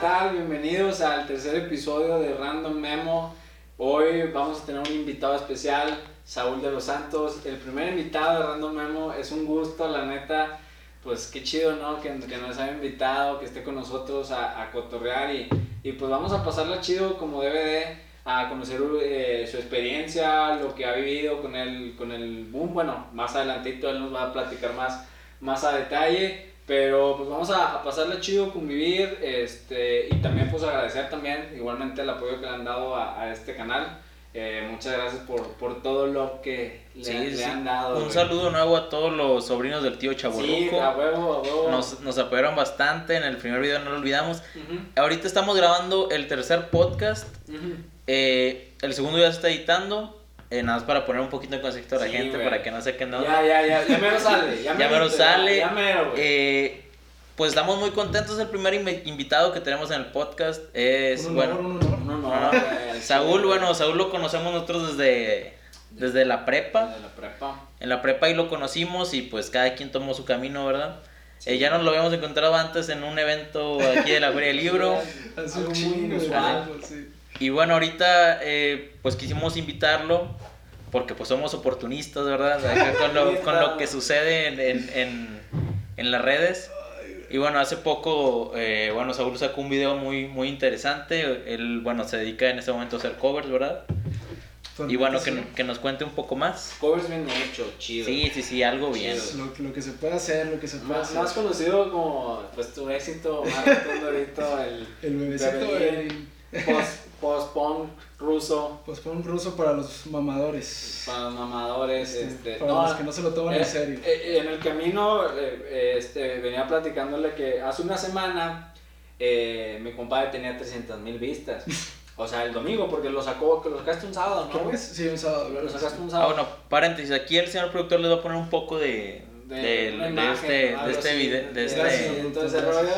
tal? Bienvenidos al tercer episodio de Random Memo. Hoy vamos a tener un invitado especial, Saúl de los Santos. El primer invitado de Random Memo es un gusto, la neta. Pues qué chido, ¿no? Que, que nos haya invitado, que esté con nosotros a, a cotorrear y, y, pues vamos a pasarla chido como debe de, a conocer eh, su experiencia, lo que ha vivido con el, con el boom. Bueno, más adelantito él nos va a platicar más, más a detalle. Pero pues vamos a, a pasarle chido, convivir, este, y también pues agradecer también igualmente el apoyo que le han dado a, a este canal. Eh, muchas gracias por, por, todo lo que le, sí, le sí. han dado. Un güey. saludo nuevo a todos los sobrinos del tío Chaborruco. Sí, a huevo, a huevo. Nos, nos apoyaron bastante en el primer video, no lo olvidamos. Ahorita estamos grabando el tercer podcast. ujú. eh, el segundo ya se está editando. Eh, nada más para poner un poquito en contexto a la Sí, gente, güey. para que no se queden Ya, ya, ya, ya mero sale. Ya, Ya mero sale. Ya, ya mero, güey. Eh, pues estamos muy contentos. El primer invi- invitado que tenemos en el podcast es, bueno. No, no, no, no. güey, Saúl. Bueno, Saúl lo conocemos nosotros desde, desde la prepa. De la prepa. En la prepa ahí lo conocimos y pues cada quien tomó su camino, ¿verdad? Eh, ya nos lo habíamos encontrado antes en un evento aquí de la Feria del Libro. Hace Algo un muy inusual. sí. Y bueno, ahorita eh, pues quisimos invitarlo porque pues somos oportunistas, ¿verdad? Acá con, lo, con lo que sucede en, en, en, en las redes. Y bueno, hace poco, eh, bueno, Saúl sacó un video muy, muy interesante. Él, bueno, se dedica en este momento a hacer covers, ¿verdad? Y bueno, que, que nos cuente un poco más. Covers bien hecho, chido. Sí, sí, sí, algo bien. Lo, lo que se puede hacer, lo que se puede Más, hacer. más conocido como pues tu éxito más rotundo ahorita, el El bebecito el post, post-punk ruso un ruso para los mamadores. para los mamadores. Este, Este, para no, los que no se lo toman eh, en serio. eh, en el camino eh, eh, este, venía platicándole que hace una semana eh, mi compadre tenía 300 mil vistas. O sea, el domingo, porque lo sacó, que lo sacaste un sábado, ¿no? Güey? sí, un sábado, Lo sacaste un Ah, sábado. bueno, paréntesis, aquí el señor productor les va a poner un poco de, de, de, una de imagen, este, de este video, de este... entonces rollo.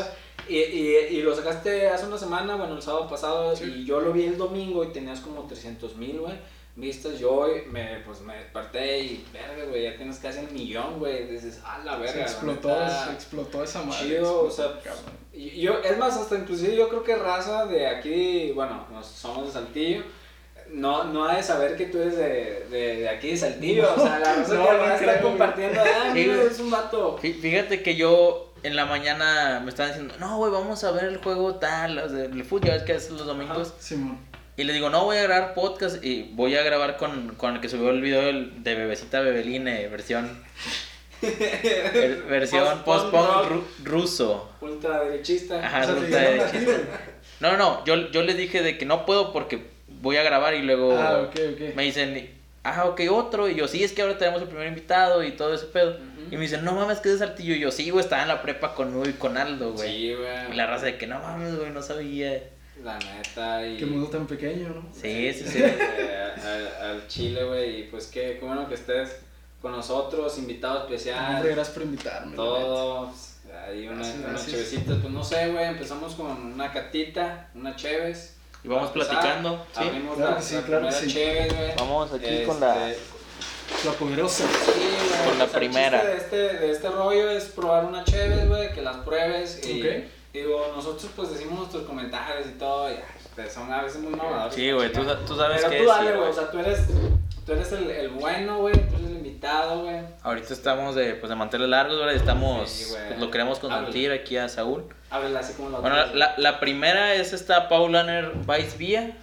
Y, y, y lo sacaste hace una semana, bueno, el sábado pasado, Sí. y yo lo vi el domingo y tenías como 300 mil, güey, vistas. Yo hoy me, pues, me desperté y, verga, güey, ya tienes casi el millón, güey. Dices, ah, la verga. Se explotó, neta". se explotó esa madre. chido, o sea, cabrón. Y Yo, es más, hasta inclusive yo creo que raza de aquí, bueno, nos- somos de Saltillo, no, no ha de saber que tú eres de, de, de aquí de Saltillo, o sea, la raza No, que no creo, compartiendo, ah, mira, es un vato. Fí- Fíjate que yo en la mañana me estaban diciendo, no, güey, vamos a ver el juego tal, o sea, el fútbol, ya ves que es los domingos. Simón. Y le digo, no, voy a grabar podcast y voy a grabar con, con el que subió el video de Bebecita Bebeline, versión, ver- versión Post-punk ru- ruso. Ultraderechista. Ajá. O sea, te ruta dijeron de a ti, chiste. güey. No, no, yo, yo les dije de que no puedo porque voy a grabar y luego Ah, me dicen, ah, ok, otro. Y yo, sí, es que ahora tenemos el primer invitado y todo ese pedo. Y me dicen, no mames, que es de Saltillo. Y yo, sí, güey, estaba en la prepa con Uy y con Aldo, güey. Sí, güey. Y la raza de que no mames, güey, no sabía. La neta. Y, Qué mundo tan pequeño, ¿no? Sí, sí, sí. eh, al, al Chile, güey. Y pues qué, qué bueno que estés con nosotros, invitado especial. Hombre, gracias por invitarme. la Todo, hay una, Gracias, unas gracias. chevecitas, pues no sé, güey, empezamos con una catita, una cheves. Y vamos platicando, ¿sí? Abrimos Claro la, que sí, la claro sí. cheves, güey. Vamos aquí Este, con la... neta. La poderosa. Sí, güey, Con la o sea, el primera. chiste De este, de este rollo es probar una cheves, güey, que las pruebes y... Ok. Digo, nosotros pues decimos nuestros comentarios y todo, y ay, son a veces muy mamadores. Sí, güey, tú, tú sabes Pero que tú dale, sí, güey, o sea, tú eres, tú eres el, el bueno, güey, tú eres el invitado, güey. Ahorita estamos de, pues, de manteles largos, ¿verdad? Estamos, Sí, güey. pues, lo queremos consentir aquí a Saúl. Así como Bueno, la, la primera es esta Paulaner Weissbier.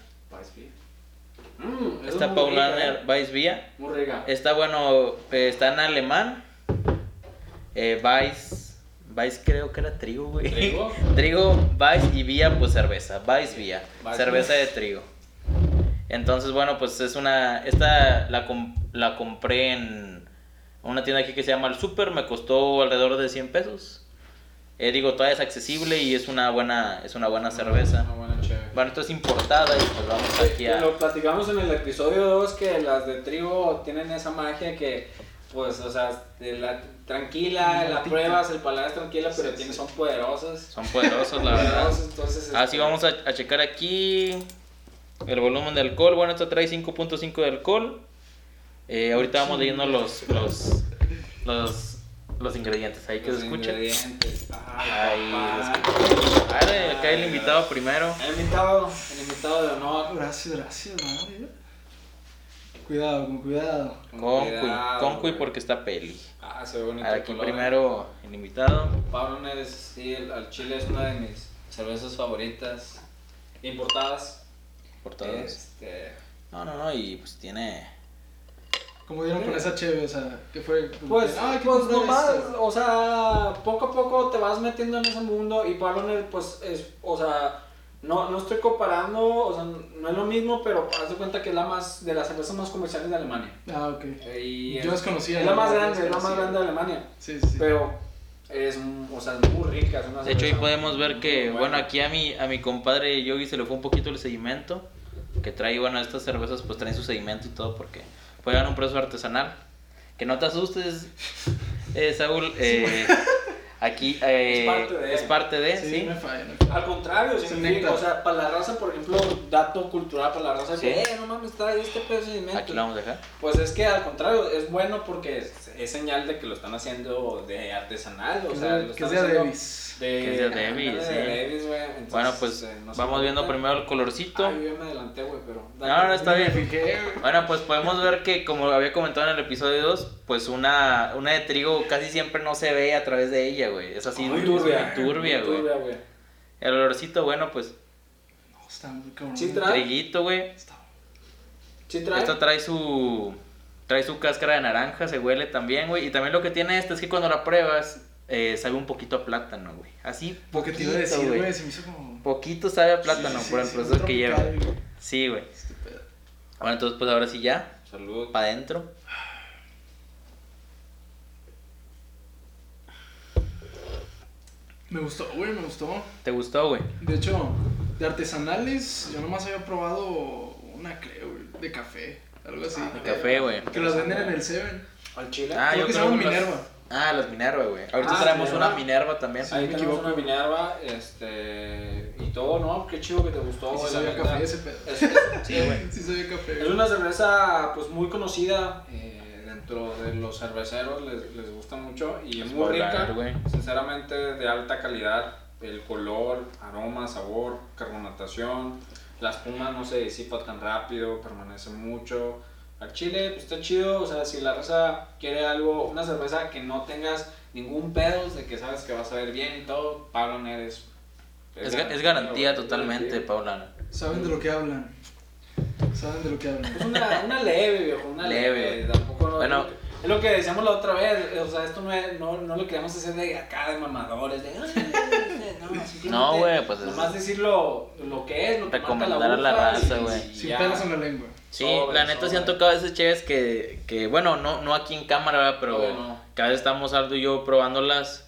Mm, es Esta muy rica, Paulaner eh. Weissbier. Muy rica. Está bueno, eh, está en alemán. Eh, Weiss, Weiss creo que era trigo, güey. ¿Trigo? trigo, Weiss y vía, pues cerveza. Weiss vía, cerveza de trigo. Entonces, bueno, pues es una. Esta la, com- la compré en una tienda aquí que se llama El Super. Me costó alrededor de 100 pesos. Eh, digo, todavía es accesible y es una buena, es una buena cerveza. Una buena chévere. Bueno, esto es importada y pues vamos aquí a. Lo platicamos en el episodio 2 que las de trigo tienen esa magia que, pues, o sea, de la, tranquila, la Matita. pruebas, el paladar es tranquila, pero Sí, tienen, sí. son poderosas. Son poderosos, la verdad. Entonces, Así este, vamos a, a checar aquí el volumen de alcohol. Bueno, esto trae 5.5 de alcohol. Eh, ahorita vamos leyendo los, los, los los ingredientes ahí que Los se escuchen. ingredientes. Ay, Ahí ver, acá el invitado primero. El invitado, el invitado de honor. Gracias, gracias, madre. Cuidado, con cuidado. Con cuidado, Concuy güey. porque está peli. Ah, se ve bonito. A ver, el aquí color. primero el invitado. Pablo Neres, sí, el, al chile es una de mis cervezas favoritas. Importadas. Por todos. Este, No, no, no, y pues tiene. Como dieron con esa cheve, o sea, ¿qué fue? Pues, que, "Ay, ¿qué pues nomás, esto?". o sea, poco a poco te vas metiendo en ese mundo y Pablo Neres, pues, es, o sea, no, no estoy comparando, o sea, no es lo mismo, pero haz de cuenta que es la más, de las cervezas más comerciales de Alemania. Ah, ok. Eh, Y Yo es, desconocía. es la más grande, es la más grande de Alemania. Sí, sí. Pero es, o sea, es muy rica. Es una De hecho, ahí podemos ver que, bueno, buena. aquí a mi, a mi compadre Yogi se le fue un poquito el sedimento. Que trae, bueno, estas cervezas pues traen su sedimento y todo porque juegan un proceso artesanal. Que no te asustes, eh, Saúl. eh, aquí eh, Es parte de. es parte de, sí, sí. no me falla, no falla. Al contrario, significa, o sea, para la raza, por ejemplo, dato cultural para la raza, Sí. que, eh, no mames, trae este procedimiento. Aquí lo vamos a dejar. Pues es que al contrario, es bueno porque es, es señal de que lo están haciendo de artesanal, o sea, lo están es de haciendo Davis. de, Que es de Davis, de. Davis. Entonces, Bueno, pues eh, no vamos viendo está. primero el colorcito. Ay, yo me adelanté, güey, pero. No, no, está bien. fijé. Bueno, pues podemos ver que, como había comentado en el episodio 2, pues una, una de trigo casi siempre no se ve a través de ella, güey. Es así, Muy muy turbia, turbia, muy güey. turbia, güey. El olorcito, bueno, pues No, está muy cabrón. Sí, trae. triguito, güey. Está- ¿Sí trae? Esta trae su trae su cáscara de naranja, se huele también, güey. Y también lo que tiene esta es que cuando la pruebas, eh, sabe un poquito a plátano, güey. Así, Lo que te iba a poquito, decir, güey. güey, se me hizo como. Poquito sabe a plátano Sí, por el sí, proceso que lleva. Sí, güey. Este. Bueno, entonces pues ahora sí ya, para adentro. Me gustó, güey, me gustó. ¿Te gustó, güey? De hecho, de artesanales, yo nomás había probado una, creo, güey, de café, algo así. Ah, De café, güey. Que las venden en el Seven. Al chile. Ah, creo yo que se creo las- Minerva. Ah, las Minerva, güey. Ahorita Ah, traemos Minerva. una Minerva también. Sí, Ahí me tenemos equivoco. una Minerva, este, y todo, ¿no? Qué chido que te gustó, sí sabía café ese pedo. Es, es- sí, güey. Sí sabía café. Es una cerveza pues muy conocida eh, dentro de los cerveceros, les, les gusta mucho y es muy Spoiler, rica, sinceramente de alta calidad, el color, aroma, sabor, carbonatación, la espuma no se disipa tan rápido, permanece mucho. Al chile pues está chido, o sea, si la raza quiere algo, una cerveza que no tengas ningún pedo, de que sabes que vas a ver bien y todo, Pablo Neres. Es, es garantía es totalmente, garantía. Paula. Saben de lo que hablan. Saben de lo que hablan. Es una, una leve, viejo, una leve. Leve. Tampoco no- Bueno. es lo que decíamos la otra vez. O sea, esto no, es, no, no lo queremos hacer de acá, de mamadores. De, "Ay, no, simplemente No, güey, pues es- Nomás decir lo, lo que es, lo que marca Recomendar a la raza, güey. Sin ya. pelos en la lengua. Sí, Sobre, la neta sí han sobre. tocado esos cheves que, que, bueno, no, no aquí en cámara, ¿verdad? pero cada vez estamos Aldo y yo probándolas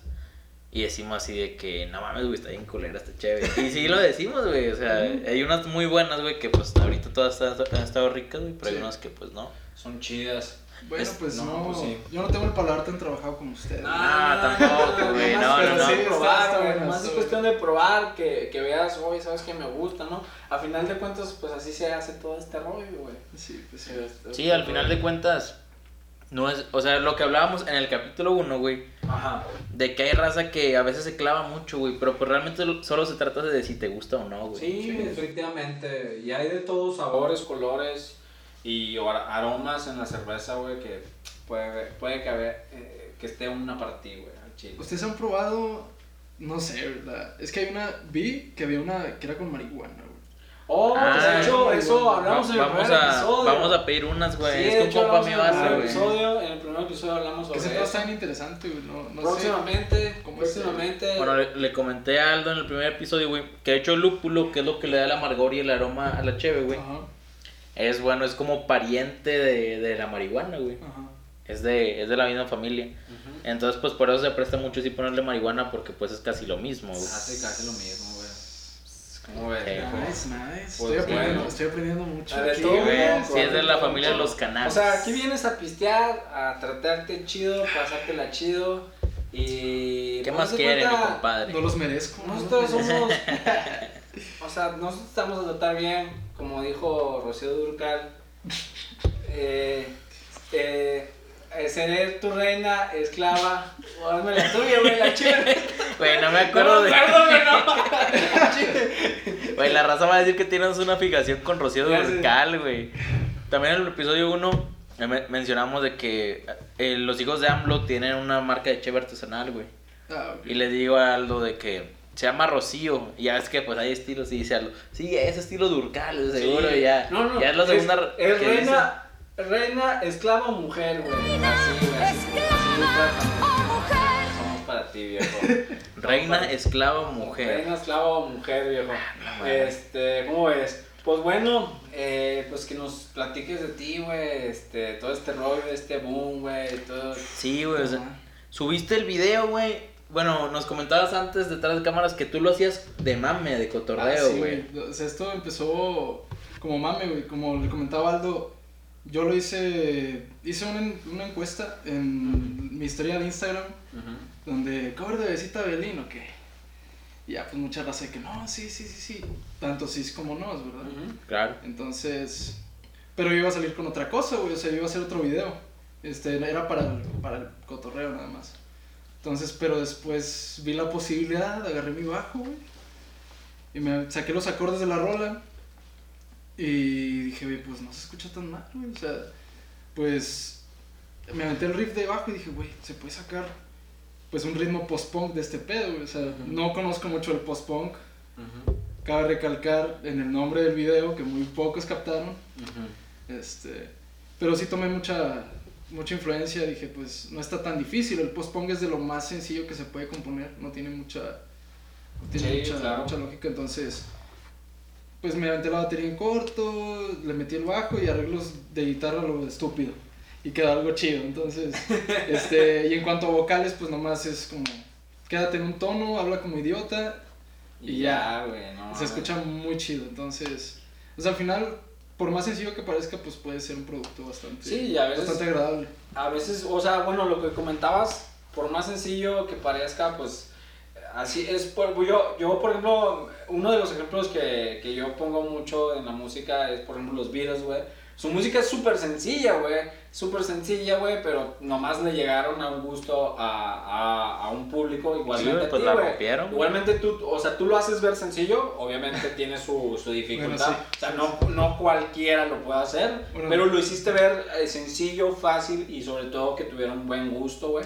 y decimos así de que, no mames, güey, está bien culera esta cheve. Y sí lo decimos, güey, o sea, hay unas muy buenas, güey, que pues ahorita todas han han estado ricas, güey, pero hay Sí. unas que pues no. Son chidas. Bueno, Es- pues no, no. pues sí. Yo no tengo el paladar tan trabajado como ustedes. Ah, tampoco, güey, no, es no, cuestión no. de probar, Está güey, está es cuestión de probar, que, que veas, oye, sabes que me gusta, ¿no? A final de cuentas, pues así se hace todo este rollo, güey. Sí, pues sí. Sí, al final de cuentas, no es, o sea, lo que hablábamos en el capítulo 1, güey, Ajá. de que hay raza que a veces se clava mucho, güey, pero pues realmente solo se trata de si te gusta o no, güey. Sí, efectivamente. Y hay de todos sabores, colores y ar- aromas en la cerveza, güey, que puede, puede que, haber, eh, que esté una para ti, güey, al chile. Ustedes han probado, no sé, ¿verdad? Es que hay una, vi que había una que era con marihuana, güey. Oh, Ah, de hecho, muy eso bueno. hablamos en el vamos, primer a, episodio. vamos a pedir unas, güey. Sí, es que un hecho, compa me en el hace, primer güey. episodio, en el primer episodio hablamos Que sobre eso. está bien interesante, güey. No, no sé. próximamente, próximamente. Bueno, le, le comenté a Aldo en el primer episodio, güey, que de hecho el lúpulo, que es lo que le da el amargor y el aroma a la cheve, güey, Ajá, es bueno, es como pariente de, de la marihuana, güey. ajá. Es de, es de la misma familia. Entonces, pues por eso se presta mucho sí ponerle marihuana, porque pues es casi lo mismo, güey. Hace casi lo mismo, güey. ¿Cómo ves? Sí. viejo? Nice, nice. Pues estoy, aprendiendo, bueno. estoy aprendiendo mucho. A ver, Sí, güey. sí es de la familia de los canales. O sea, aquí vienes a pistear, a tratarte chido, pasártela chido y... ¿Qué pues, más quiere, mi compadre? No los merezco. ¿no? Nosotros somos... o sea, nosotros estamos a tratar bien, como dijo Rocío Durcal. Eh, eh, seré tu reina, esclava. O hazme la tuya, güey, la chida. Güey, no me acuerdo de. No, güey, no. Güey, la raza va a decir que tienes una fijación con Rocío. Durcal, güey. También en el episodio 1 mencionamos de que eh, los hijos de AMLO tienen una marca de cheve artesanal, güey. Ah, ok. Y le digo a Aldo de que se llama Rocío. Y ya es que pues hay estilos y dice Aldo. Sí, es estilo Durcal, seguro. Sí. y ya, No, no. ya es la segunda Es, que reina, reina, esclava o mujer, güey. Así, güey. Así, así, así, Somos para ti, viejo. Reina, esclava, mujer. Reina, esclava o mujer, viejo. no mames. este, ¿cómo ves? Pues bueno, eh, pues que nos platiques de ti, güey. Este, todo este rollo, este boom, güey. Todo. Sí, güey. o sea, subiste el video, güey. Bueno, nos comentabas antes detrás de cámaras que tú lo hacías de mame, de Ah, cotorreo, sí, güey. O sea, esto empezó como mame, güey. Como le comentaba Aldo, yo lo hice. Hice una, una encuesta en mi historia de Instagram donde cover de besita Belín o qué. Y ya, pues mucha raza de que no, sí, sí, sí, sí. Tanto sí como no, ¿verdad? Claro. Entonces. Pero yo iba a salir con otra cosa, güey. O sea, yo iba a hacer otro video. Este, era para el, para el cotorreo nada más. Entonces, pero después vi la posibilidad, agarré mi bajo, güey. Y me saqué los acordes de la rola. Y dije, güey, pues no se escucha tan mal, güey. O sea, pues me aventé el riff de bajo y dije, güey, se puede sacar pues un ritmo post-punk de este pedo, güey. O sea, no conozco mucho el post-punk. Cabe recalcar en el nombre del video que muy pocos captaron. Este, pero sí tomé mucha, mucha influencia. Dije, pues no está tan difícil. El post-punk es de lo más sencillo que se puede componer. No tiene mucha, no tiene Sí, mucha, claro. mucha lógica. Entonces, pues me aventé la batería en corto, le metí el bajo y arreglos de guitarra lo estúpido. Y quedó algo chido. Entonces, este, y en cuanto a vocales, pues nomás es como, quédate en un tono, habla como idiota. Y Y ya, güey, no. Se escucha muy chido, entonces, o sea, al final, por más sencillo que parezca, pues puede ser un producto bastante, Sí, a veces- bastante agradable. A veces, o sea, bueno, lo que comentabas, por más sencillo que parezca, pues así es. Por, yo, yo, por ejemplo, uno de los ejemplos que, que yo pongo mucho en la música es, por ejemplo, los Beatles, güey. Su música es súper sencilla, güey. Súper sencilla, güey, pero nomás le llegaron a un gusto a, a, a un público igualmente Sí, a pues ti, la rompieron. Igualmente tú, o sea, tú lo haces ver sencillo, obviamente tiene su, su dificultad. Bueno, sí. O sea, no, no cualquiera lo puede hacer, Bueno. pero lo hiciste ver eh, sencillo, fácil y sobre todo que tuviera un buen gusto, güey.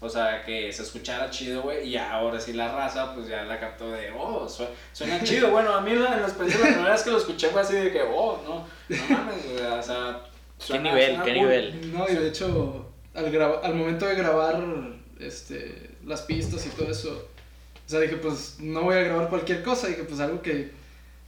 O sea, que se escuchara chido, güey. Y ahora sí la raza, pues ya la captó de, oh, su- suena chido. Bueno, a mí la, en la primera vez que lo escuché fue así de que, oh, no, no mames, güey. O sea, ¿Qué nivel? ¿Qué cool. nivel? No, y de hecho, al, graba- al momento de grabar este, las pistas y todo eso, o sea, dije, pues no voy a grabar cualquier cosa, dije, pues algo que,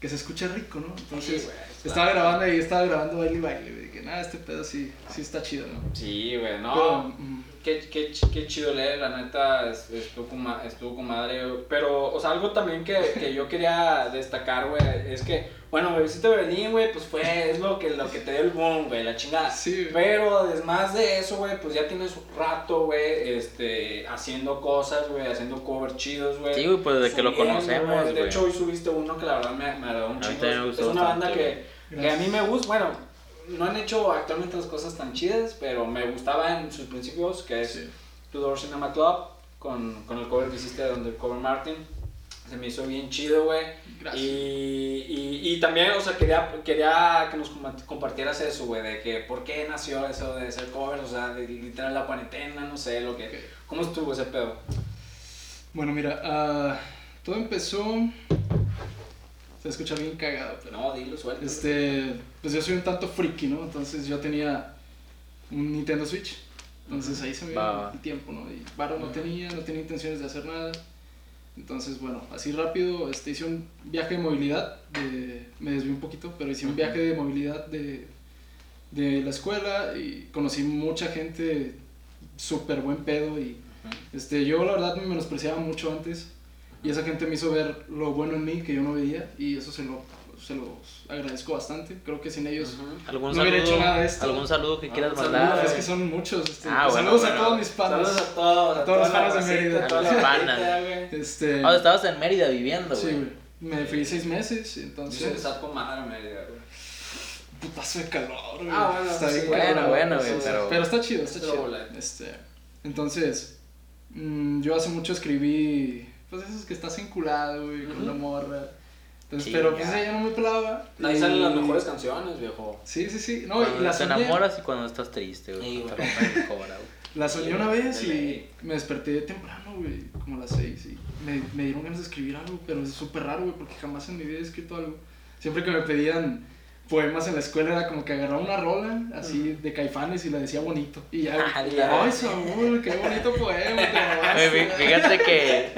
que se escuche rico, ¿no? Entonces, Sí, estaba claro. grabando ahí, estaba grabando baile y baile, güey, dije, nada, este pedo sí, sí está chido, ¿no? Sí, güey, no. Pero, mm, Qué, qué, qué chido leer, la neta, es- estuvo estuvo con madre. Pero, o sea, algo también que, que yo quería destacar, güey, es que, bueno, Bebecito Berlín, güey, pues fue, es lo que, lo que te dio el boom, güey, la chingada. Sí, güey. Pero, además de eso, güey, pues ya tienes un rato, güey, este, haciendo cosas, güey, haciendo covers chidos, güey. Sí, güey, pues desde que lo conocemos, De hecho, hoy subiste uno que la verdad me, me agradó un A mí chingo. Es una banda que, que a mí me gusta, bueno, no han hecho actualmente las cosas tan chidas, pero me gustaba en sus principios, que es Sí. Tudor Cinema Club, con, con el cover que hiciste de Undercover Martin. Se me hizo bien chido, güey. Gracias. Y, y, y también, o sea, quería, quería que nos compa- compartieras eso, güey, de que por qué nació eso de ser cover, o sea, de literal la cuarentena, no sé, lo que... Ok. ¿Cómo estuvo ese pedo? Bueno, mira, ah, todo empezó. Se escucha bien cagado, pero. No, dilo, suelta. Este, pues yo soy un tanto friki, ¿no? Entonces yo tenía un Nintendo Switch. Entonces ahí se me va. el tiempo, ¿no? Y Varo no tenía, no tenía intenciones de hacer nada. Entonces, bueno, así rápido, este, hice un viaje de movilidad, de, me desvié un poquito, pero hice un viaje de movilidad de, de la escuela y conocí mucha gente súper buen pedo y este, yo la verdad me menospreciaba mucho antes y esa gente me hizo ver lo bueno en mí que yo no veía y eso se lo, se los agradezco bastante. Creo que sin ellos... Ujú. ¿Algún No hubiera saludo, hecho nada de esto. ¿Algún saludo que quieras Algún mandar? es que son muchos. Este, Ah, pues, bueno, saludos bueno. a todos mis panas. Saludos a todos, A todos los panas de Mérida. A los racita, panas. güey. Este, Ah, estabas en Mérida viviendo, sí, güey. güey. Me fui seis meses, entonces... está con madre Mérida, güey. putazo de calor, güey. Ah, bueno, está sí, bien bueno, cabrón, bueno, güey, pero- Pero está chido, está Pero chido. Este, entonces, mm, yo hace mucho escribí, pues esos que estás enculado, güey, con Ujú. la morra. Entonces, Sí, pero pues ya. ella no me pelaba. Ahí y- salen las mejores canciones, viejo. Sí, sí, sí. No, Cuando y la te soñé, enamoras y cuando estás triste, güey. Sí, te cobra, güey. la soñé Sí, una vez y me desperté temprano, güey, como a las seis. Y me, me dieron ganas de escribir algo, pero es súper raro, güey, porque jamás en mi vida he escrito algo. Siempre que me pedían poemas en la escuela era como que agarraba una rola así de caifanes y la decía bonito. Y ya, Ah, ay, Saúl, qué bonito poema. te mamaste". Güey, fí- Fíjate que,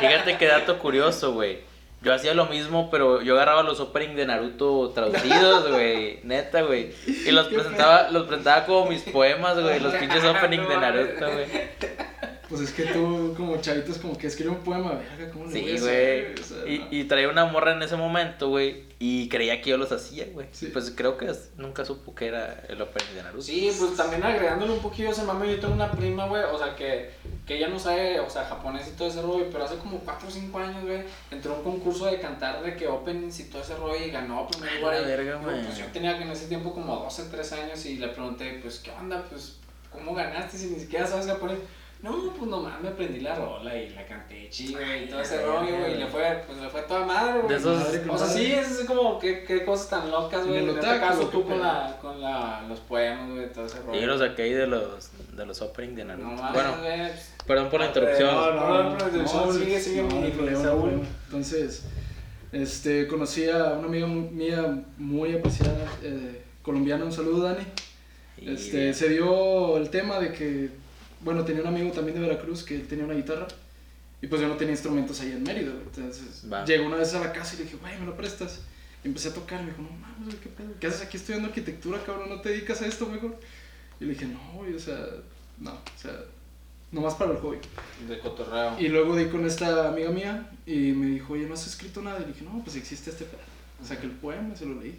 fíjate que dato curioso, güey. Yo hacía lo mismo, pero yo agarraba los opening de Naruto traducidos, güey. Neta, güey. Y los presentaba, los presentaba como mis poemas, güey. Los pinches opening de Naruto, güey. Pues es que tú, como chavitos, como que escribe un poema, verga, ¿cómo le voy a Sí, hacer? güey. O sea, Y, no. y traía una morra en ese momento, güey. Y creía que yo los hacía, güey. Sí. Pues creo que nunca supo que era el opening de Naruto. Sí, pues también agregándole un poquillo a ese mame, yo tengo una prima, güey, o sea, que, que ella no sabe, o sea, japonés y todo ese rollo, pero hace como 4 o 5 años, güey, entró a un concurso de cantar de que openings y todo ese rollo y ganó primer A lugar. la y, verga, digo, güey. Pues yo tenía que en ese tiempo como 12, 13 años y le pregunté, pues, ¿qué onda? Pues, ¿cómo ganaste si ni siquiera sabes japonés? No, pues nomás me aprendí la rola y la canté chido y todo ese rollo, güey, y le fue, pues le fue toda madre, güey. O sea, sí, es como qué, qué cosas tan locas, güey. En este caso ¿qué tú con, la, con la, los poemas, güey, todo ese rollo. Y yo los saqué ahí de los, de los opening de Naruto. No bueno, güey. pues, perdón por la interrupción. no, no, no, no, sigue, sigue, no, mi- no hay problema, no hay Saúl. problema. Entonces, este, conocí a una amiga mía muy apreciada, eh, colombiana, un saludo, Dani. Este, bien. se dio el tema de que, bueno, tenía un amigo también de Veracruz que él tenía una guitarra y pues yo no tenía instrumentos ahí en Mérida, güey. Entonces, Va. llegó una vez a la casa y le dije, güey, ¿me lo prestas? Y empecé a tocar, y me dijo, no mames, güey, ¿qué pedo? ¿Qué haces aquí estudiando arquitectura, cabrón? ¿No te dedicas a esto mejor? Y le dije, no, güey, o sea, no, o sea, nomás para el hobby. De cotorreo. Y luego di con esta amiga mía y me dijo, oye, ¿no has escrito nada? Y le dije, no, pues existe este pedo. O sea, que el poema, se lo leí.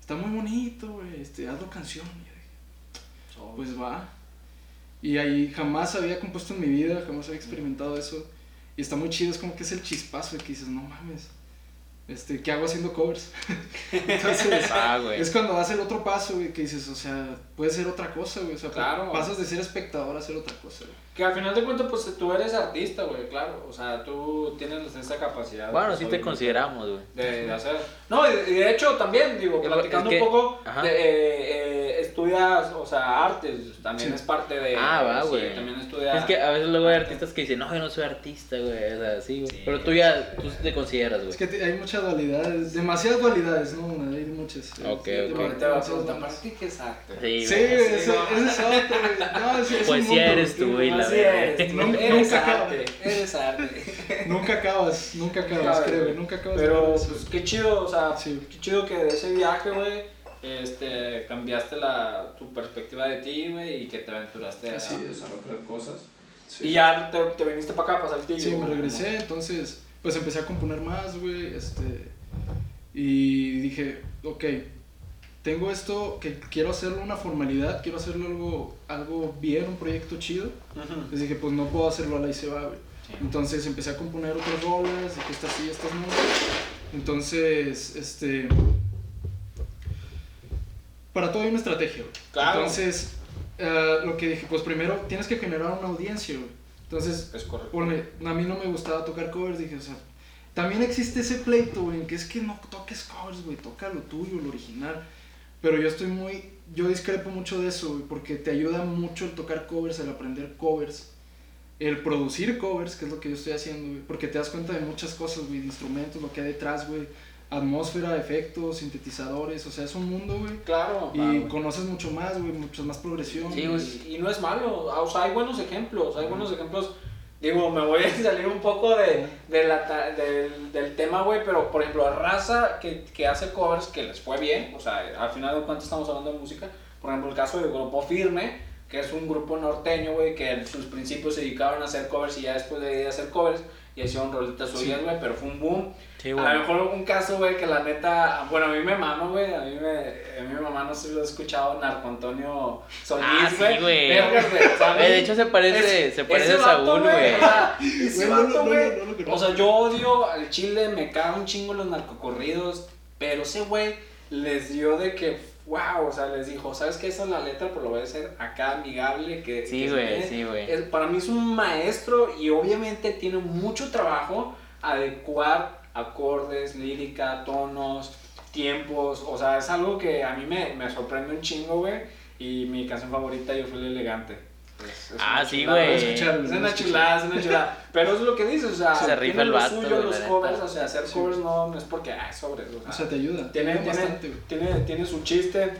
Está muy bonito, güey, este, hazlo canción. Y yo dije, pues va. Y ahí jamás había compuesto en mi vida, jamás había experimentado eso. Y está muy chido, es como que es el chispazo de que dices, no mames, este, ¿qué hago haciendo covers? Entonces, Ah, es cuando das el otro paso, güey, que dices, o sea, puede ser otra cosa, güey. O sea, Claro. pasas de ser espectador a ser otra cosa, güey. Que al final de cuentas, pues tú eres artista, güey, claro. O sea, tú tienes esa capacidad. Bueno, pues, sí te consideramos, güey. De, de hacer. No, y de, hecho también, digo, Es platicando que- un poco, ajá. de, eh, eh, estudias, o sea, artes, también Sí. es parte de. Ah, va, sí, güey. también estudias. Es que a veces luego hay arte. artistas que dicen, no, yo no soy artista, güey. O sea, sí, güey. Sí. Pero tú ya, tú te consideras, güey. Es que hay muchas dualidades, demasiadas dualidades, ¿no? Hay muchas. Ok, ok. te va a dualidades. preguntar, ¿para ti qué es arte? Sí, Sí, güey. Sí, ese, no. ese es otro, güey. No, es un Pues sí mundo, eres tú, güey, la Así eres, Nunca- eres arte, eres arte. Nunca acabas, nunca acabas, creo, güey. Nunca acabas de Pero, ver eso. pues, qué chido, o sea, Sí. qué chido que de ese viaje, güey, este, cambiaste la, tu perspectiva de ti, güey, y que te aventuraste a, Así pues, es. a otras cosas. Sí. Y ya te, te viniste para acá, para Saltillo. Sí, me regresé, entonces, pues empecé a componer más, güey, este, y dije, ok, tengo esto que quiero hacerlo una formalidad, quiero hacerlo algo, algo bien, un proyecto chido, Ujú. entonces dije, pues no puedo hacerlo a la y se va, güey. Sí. Entonces empecé a componer otras rolas, que estas sí, estas no. Entonces, este. Para todo hay una estrategia, güey. Claro. Entonces, eh, lo que dije, pues primero tienes que generar una audiencia, güey. Entonces, Es correcto. ponle, a mí no me gustaba tocar covers, dije, o sea, también existe ese pleito, güey, que es que no toques covers, güey, toca lo tuyo, lo original. Pero yo estoy muy, yo discrepo mucho de eso, güey, porque te ayuda mucho el tocar covers, el aprender covers, el producir covers, que es lo que yo estoy haciendo, güey, porque te das cuenta de muchas cosas, güey, de instrumentos, lo que hay detrás, güey, atmósfera, efectos, sintetizadores, o sea, es un mundo, güey, Claro. y conoces mucho más, güey, mucha más progresión. Sí, güey. y no es malo, o sea, hay buenos ejemplos, hay buenos ejemplos. Digo, me voy a salir un poco de, de la ta- del, tema, güey, pero por ejemplo, raza que, que hace covers que les fue bien, o sea, al final de cuentas estamos hablando de música. Por ejemplo, el caso del grupo Firme, que es un grupo norteño, güey, que en sus principios se dedicaban a hacer covers y ya después de hacer covers y hicieron rolitas suyas, güey, pero fue un boom. Sí, A güey. lo mejor un caso, güey, que la neta, bueno, a mí me mama, güey, a mí me, a mí me mama, no sé si lo he escuchado, Narco Antonio Solís, Ah, sí, güey. Güey, a Eh, de hecho, se parece, es- se parece ese a Saúl, güey. o sea, ese Güey, no, no, vato, no, güey, o sea, yo odio al chile, me cago un chingo los narcocorridos, pero ese güey les dio de que wow, o sea, les dijo, ¿sabes qué? Esa es la letra, pero lo voy a hacer acá amigable. Que, Sí, güey, ve". sí, güey. Para mí es un maestro y obviamente tiene mucho trabajo adecuar acordes, lírica, tonos, tiempos. O sea, es algo que a mí me, me sorprende un chingo, güey. Y mi canción favorita, yo fui el elegante. Es- es Ah, sí, güey. Es una chulada, es una chulada. Pero es lo que dices, o sea, Se rifa tiene el lo vato, suyo, güey, los covers, o sea, hacer Sí. covers no, no es porque, ah, es sobres, o sea, O sea, te ayuda. tiene, tiene, bastante, tiene, tiene su chiste.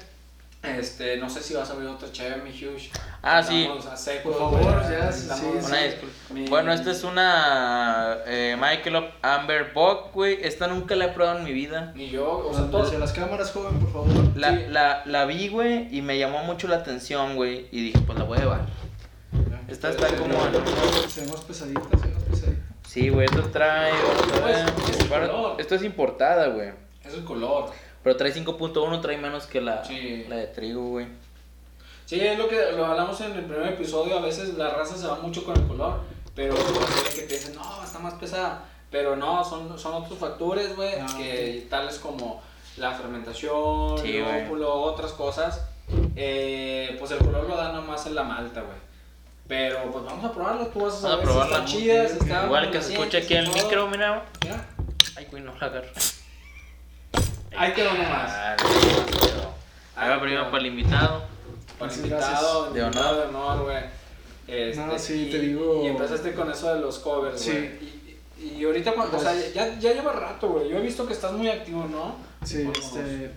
Este, no sé si vas a ver otro chévere, mi Huge. Ah, sí. Estamos a seco, Por favor, güey, ya, sí, sí. Mi- Bueno, esta es una eh, Michael Amber Buck, güey. Esta nunca la he probado en mi vida. Ni yo, o sea, todo. Hacia las cámaras, joven, por favor. La, Sí. la, la vi, güey, y me llamó mucho la atención, güey. Y dije, pues la voy a llevar. Esta está como... Se ve más pesadita, se ve más pesadita. Sí, güey, esto trae... Bueno, esto es importada, güey. Es el color. Pero trae 5.1, trae menos que la, Sí. la de trigo, güey. Sí, es lo que lo hablamos en el primer episodio. A veces la raza se va mucho con el color. Pero puede que piensen, no, está más pesada. Pero no, son, son otros factores, güey. Ah, que tales como la fermentación, Sí, el lúpulo, otras cosas. eh, pues el color lo da nomás en la malta, güey. Pero pues vamos a probarlo. Tú vas a Vamos a saber probarla. si están chidas, Ok, si están Igual que se escucha aquí el todo. micro, mira. Mira, Ay, güey, no la agarro. Ahí quedó nomás. Ah, quedó. Ahí va primero para el invitado. Para el invitado. De invitado de honor, güey. Este, No, sí, y, te digo- Y empezaste con eso de los covers, Sí. güey. Y, y, y ahorita, cuando, o sea, ya, ya lleva rato, güey. Yo he visto que estás muy activo, ¿no? Sí, este.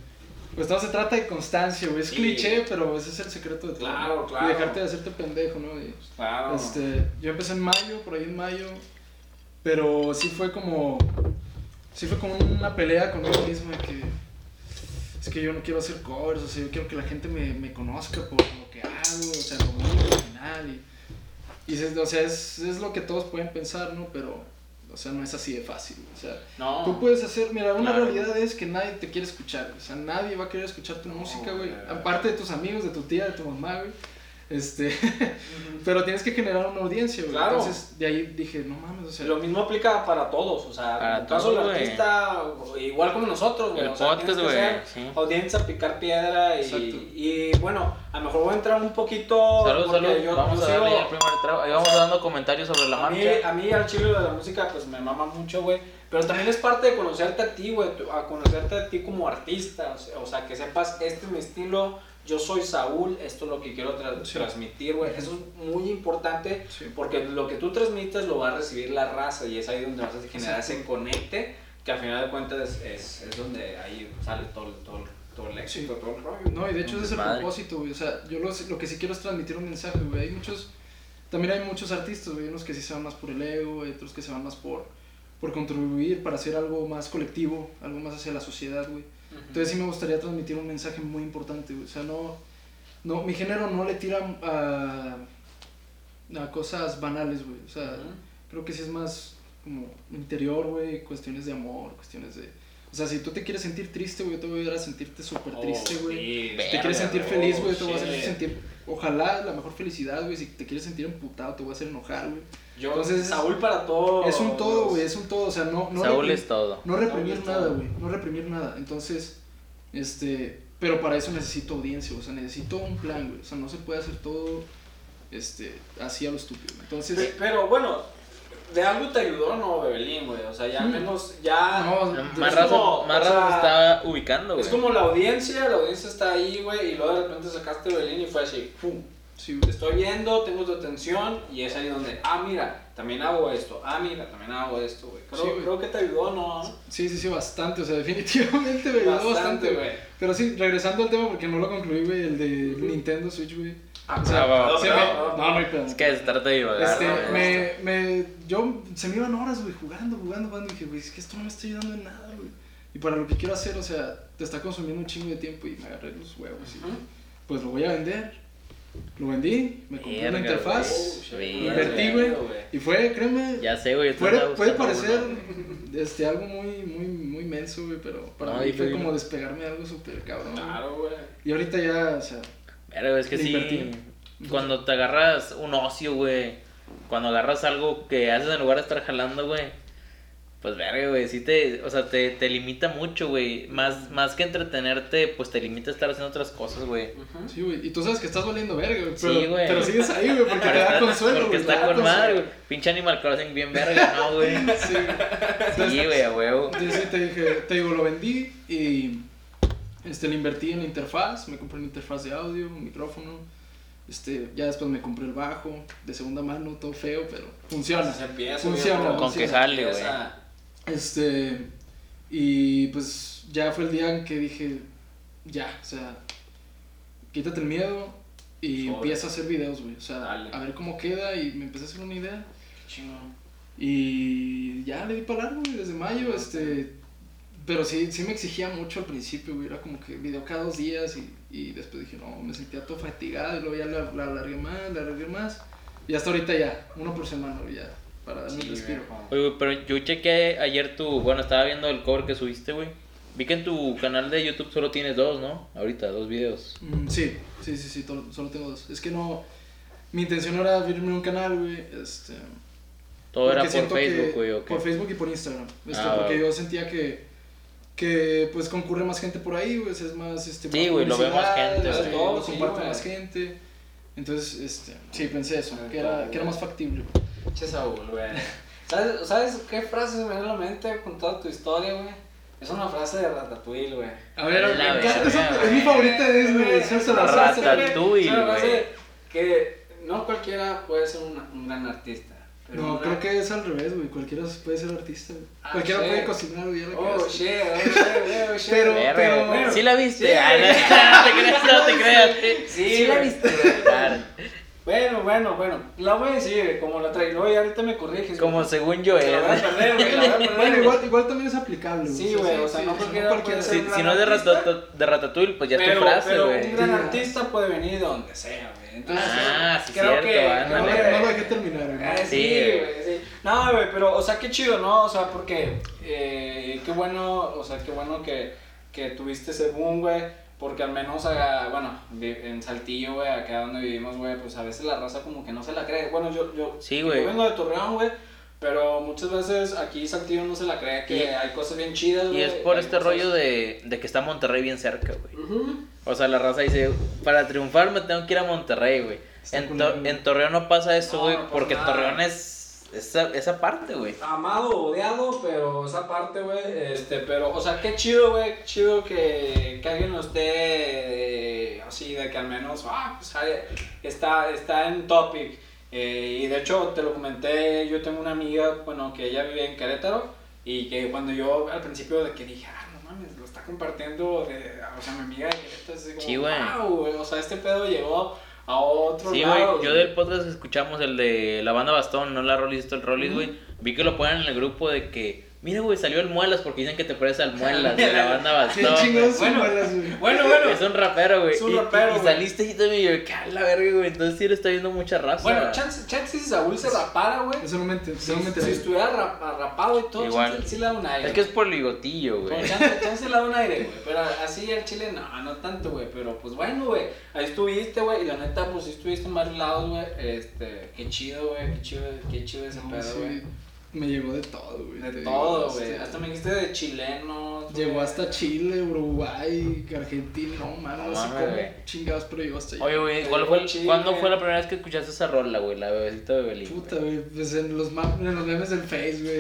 Pues todo se trata de constancia, güey. Es Sí. cliché, pero ese es el secreto de todo. Claro, claro. Y dejarte de hacerte pendejo, ¿no? Y, Claro. Este, yo empecé en mayo, por ahí en mayo, pero sí fue como, sí fue como una pelea conmigo mismo de que es que yo no quiero hacer covers, o sea, yo quiero que la gente me, me conozca por lo que hago, o sea, lo mío, original, y, y es, o sea, es, es lo que todos pueden pensar, ¿no? Pero, o sea, no es así de fácil, o sea, no. Tú puedes hacer, mira, una Claro. realidad es que nadie te quiere escuchar, o sea, nadie va a querer escuchar tu No, música, güey. güey. Aparte de tus amigos, de tu tía, de tu mamá, güey. Este, pero tienes que generar una audiencia, güey. Claro. Entonces, de ahí dije, no mames, o sea, Lo mismo aplica para todos, o sea, Para en el caso todos, del artista, igual como nosotros, güey. El o sea, podcast, güey, ser sí. Audiencia, picar piedra y, y bueno, a lo mejor voy a entrar un poquito. Salud, porque salud. yo- Vamos a darle el primer trago. Ahí vamos dando comentarios sobre la a mí, marcha. a mí al chile de la música pues me mama mucho, güey. Pero también es parte de conocerte a ti, güey. A conocerte a ti como artista. O sea, o sea, que sepas, este es mi estilo. Yo soy Saúl. Esto es lo que quiero tra- Sí. transmitir, güey. Eso es muy importante. Sí. Porque lo que tú transmites lo va a recibir la raza. Y es ahí donde vas a generar ese conecte. Que al final de cuentas es, es, es donde ahí sale todo, el- todo, todo el éxito, todo el rollo. no, y de hecho ese es el Madre. propósito, güey. O sea, yo lo, lo que sí quiero es transmitir un mensaje, güey. Hay muchos, también hay muchos artistas, güey. Unos que sí se van más por el ego, otros que se van más por, por contribuir, para hacer algo más colectivo, algo más hacia la sociedad, güey. Entonces sí me gustaría transmitir un mensaje muy importante, güey. O sea, no, no, mi género no le tira a, a cosas banales, güey. O sea, creo que sí es más como interior, güey, cuestiones de amor, cuestiones de... O sea, si tú te quieres sentir triste, güey, yo te voy a ayudar a sentirte súper Oh, triste, güey. sí. Si te quieres sentir oh, feliz, güey, te voy a hacer sentir, ojalá, la mejor felicidad, güey. Si te quieres sentir emputado, te voy a hacer enojar, güey. Yo, Entonces, Saúl para todo. Es un todo, güey, es un todo, o sea, no... no Saúl es todo. no reprimir nada, güey. No reprimir nada. Entonces, este. Pero para eso necesito audiencia, o sea, necesito un plan, güey. O sea, no se puede hacer todo este, así a lo estúpido. güey. Entonces. Pe- Pero bueno, de algo te ayudó, ¿no, Bebelín, güey? O sea, ya al Mm. menos, ya... no, Más raza, como, más raza sea, se está ubicando, güey. Es como la audiencia, la audiencia está ahí, güey, y luego de repente sacaste Bebelín y fue así, ¡pum! sí, Te estoy viendo, tengo tu atención, y es ahí donde, ah, mira, también hago esto, ah, mira, también hago esto, güey. Creo, Sí, creo que te ayudó, ¿no? sí, sí, sí, bastante. O sea, definitivamente me ayudó bastante, güey. Pero sí, regresando al tema, porque no lo concluí, güey, el de Nintendo Switch, güey. O sea, Ah, va, va, me- no, no hay pedo. Es que se trata de divagar, Este, ¿no? me, me, yo, se me iban horas, güey, jugando, jugando, jugando, y dije, güey, es que esto no me está ayudando en nada, güey. Y para lo que quiero hacer, o sea, te está consumiendo un chingo de tiempo y me agarré los huevos y, pues lo voy a vender. Lo vendí, me compré una interfaz, güey. invertí, güey, y fue, créeme, Ya sé, güey. puede, puede parecer este, algo muy, muy, muy menso, güey, pero para No, mí fue como despegarme de algo súper cabrón. Claro, güey. Y ahorita ya, o sea, Pero es que sí, cuando te agarras un ocio, güey, cuando agarras algo que haces en lugar de estar jalando, güey, Pues verga, güey, sí te, o sea, te, te limita mucho, güey. Más, más que entretenerte, pues te limita a estar haciendo otras cosas, güey. Sí, güey. Y tú sabes que estás valiendo verga, güey. Pero, Sí, güey. pero sigues ahí, güey, porque te da consuelo, Porque está con consuelo. madre, güey. Pinche Animal Crossing bien verga, ¿no, güey? Sí, güey. Sí, güey, a huevo. Yo sí te dije, te digo, lo vendí y este, le invertí en la interfaz, me compré una interfaz de audio, un micrófono, este, ya después me compré el bajo, de segunda mano, todo feo, pero funciona. Se empieza, Funciona. Con que jale, güey. Este, y pues ya fue el día en que dije, ya, o sea, quítate el miedo y Sobre. empieza a hacer videos, güey, o sea, Dale. a ver cómo queda y me empecé a hacer una idea. Qué chingón. Y ya le di para largo, güey, desde mayo, este... Pero sí, sí me exigía mucho al principio, güey, era como que video cada dos días y, y después dije, no, me sentía todo fatigado y luego ya la, la alargué más, la alargué más. Y hasta ahorita ya, uno por semana, güey, ya, para darme Sí, un respiro. Oye, pero yo chequé ayer tu, bueno, estaba viendo el cover que subiste, güey. Vi que en tu canal de YouTube solo tienes dos, ¿no? Ahorita, dos videos. Mm, sí, sí, sí, sí, to- solo tengo dos. Es que no, mi intención era abrirme un canal, güey, este... Todo era por Facebook, güey, ¿o qué? Por Facebook y por Instagram. Este, Ah, porque yo sentía que, que pues concurre más gente por ahí, güey. Es más, este, Sí, güey, lo ve más gente, este, güey. lo Sí, comparte más gente. Entonces, este, sí, pensé eso, que era, todo, que era más factible. Che Saúl, güey. ¿Sabes, ¿Sabes qué frase me viene a la mente con toda tu historia, güey? Es una frase de Ratatouille, güey. A ver, La me encanta, verga, esa- es güey. mi favorita de Disney, Ratatouille. Ratatouille, Es una frase güey. Que no cualquiera puede ser una- un gran artista. Pero No, creo que es al revés, güey. Cualquiera puede ser artista, güey. Ah, Cualquiera shit. puede cocinar, güey. ya la Oh, shit, oh, shit, güey, oh, shit. Pero- pero- güey. ¿Sí la viste? Sí. Ah, no, no te creas, no te creas. Sí, la güey. viste? güey? Claro. Bueno, bueno, bueno. La voy a decir como la traigo. Ya ahorita me corriges. Como güey. según yo Se la voy a perder, güey. La voy a perder. Bueno, güey. igual, igual también es aplicable, güey. Sí, güey, o sea, no cualquiera puede ser Si, si no es de, artista. Ratat- de Ratatouille, pues ya es pero, tu frase, pero güey. un gran Sí. artista puede venir de donde sea, güey. Entonces, Ah, sí, creo cierto, que, ah, No, que- no lo dejé terminar, güey. Ah, sí, Sí, güey, güey. sí. No, güey, pero, o sea, qué chido, ¿no? O sea, porque, eh, qué bueno, o sea, qué bueno que, que tuviste ese boom, güey. Porque al menos, ah, bueno, en Saltillo, güey, acá donde vivimos, güey, pues a veces la raza como que no se la cree. Bueno, yo, yo, Sí, yo vengo de Torreón, güey, pero muchas veces aquí Saltillo no se la cree que Y- hay cosas bien chidas, güey. Y es por este cosas- rollo de, de que está Monterrey bien cerca, güey. O sea, la raza dice, para triunfar me tengo que ir a Monterrey, güey. En, To- en Torreón no pasa eso, güey, no porque nada. Torreón es esa, esa parte, güey. amado, odiado, pero esa parte, güey, este, pero, o sea, qué chido, güey, chido que, que alguien lo esté eh, así, de que al menos, ah, pues, está, está en topic. Eh, y de hecho, te lo comenté, yo tengo una amiga, bueno, que ella vive en Querétaro, y que cuando yo al principio de que dije, ah, no mames, lo está compartiendo, de, o sea, mi amiga de Querétaro, así como, Sí, wow, güey, o sea, este pedo llegó a otro Sí, lado. güey, yo del podcast escuchamos, el de la banda Bastón, no la Rolis, el Rolis, güey, vi que lo ponen en el grupo de que, mira, güey, salió el Muelas porque dicen que te parece al Muelas de la banda Bastón. güey. son Bueno. güey. Bueno, bueno. Es un rapero, güey. Es un y, rapero, y saliste y también y yo, que a la verga, güey. Entonces sí le está viendo mucha raza. Bueno, chance, chance si Saúl se rapara, güey. Eso no me ent- Si, me estuviera rap- rapado y todo, Igual. chance sí le da un aire. Es que es por ligotillo, güey. chance, chance le da un aire, güey. Pero así al chile no, no tanto, güey. Pero pues bueno, güey. Ahí estuviste, güey. Y la neta, pues sí estuviste en varios lados, güey. Este, qué chido, güey. Qué chido, qué chido ese No, pedo, sí, güey. Me llegó de todo, güey. De todo, güey. Hasta me dijiste de chilenos. Llegó hasta Chile, Uruguay, Argentina, no mames, No no sé cómo chingados, pero llegó hasta allá. Oye, güey, Te ¿cuál llegó fue, Chile. ¿cuándo fue la primera vez que escuchaste esa rola, güey? La bebecita de Belín. Puta, güey, pues en los, en los memes del Face, güey.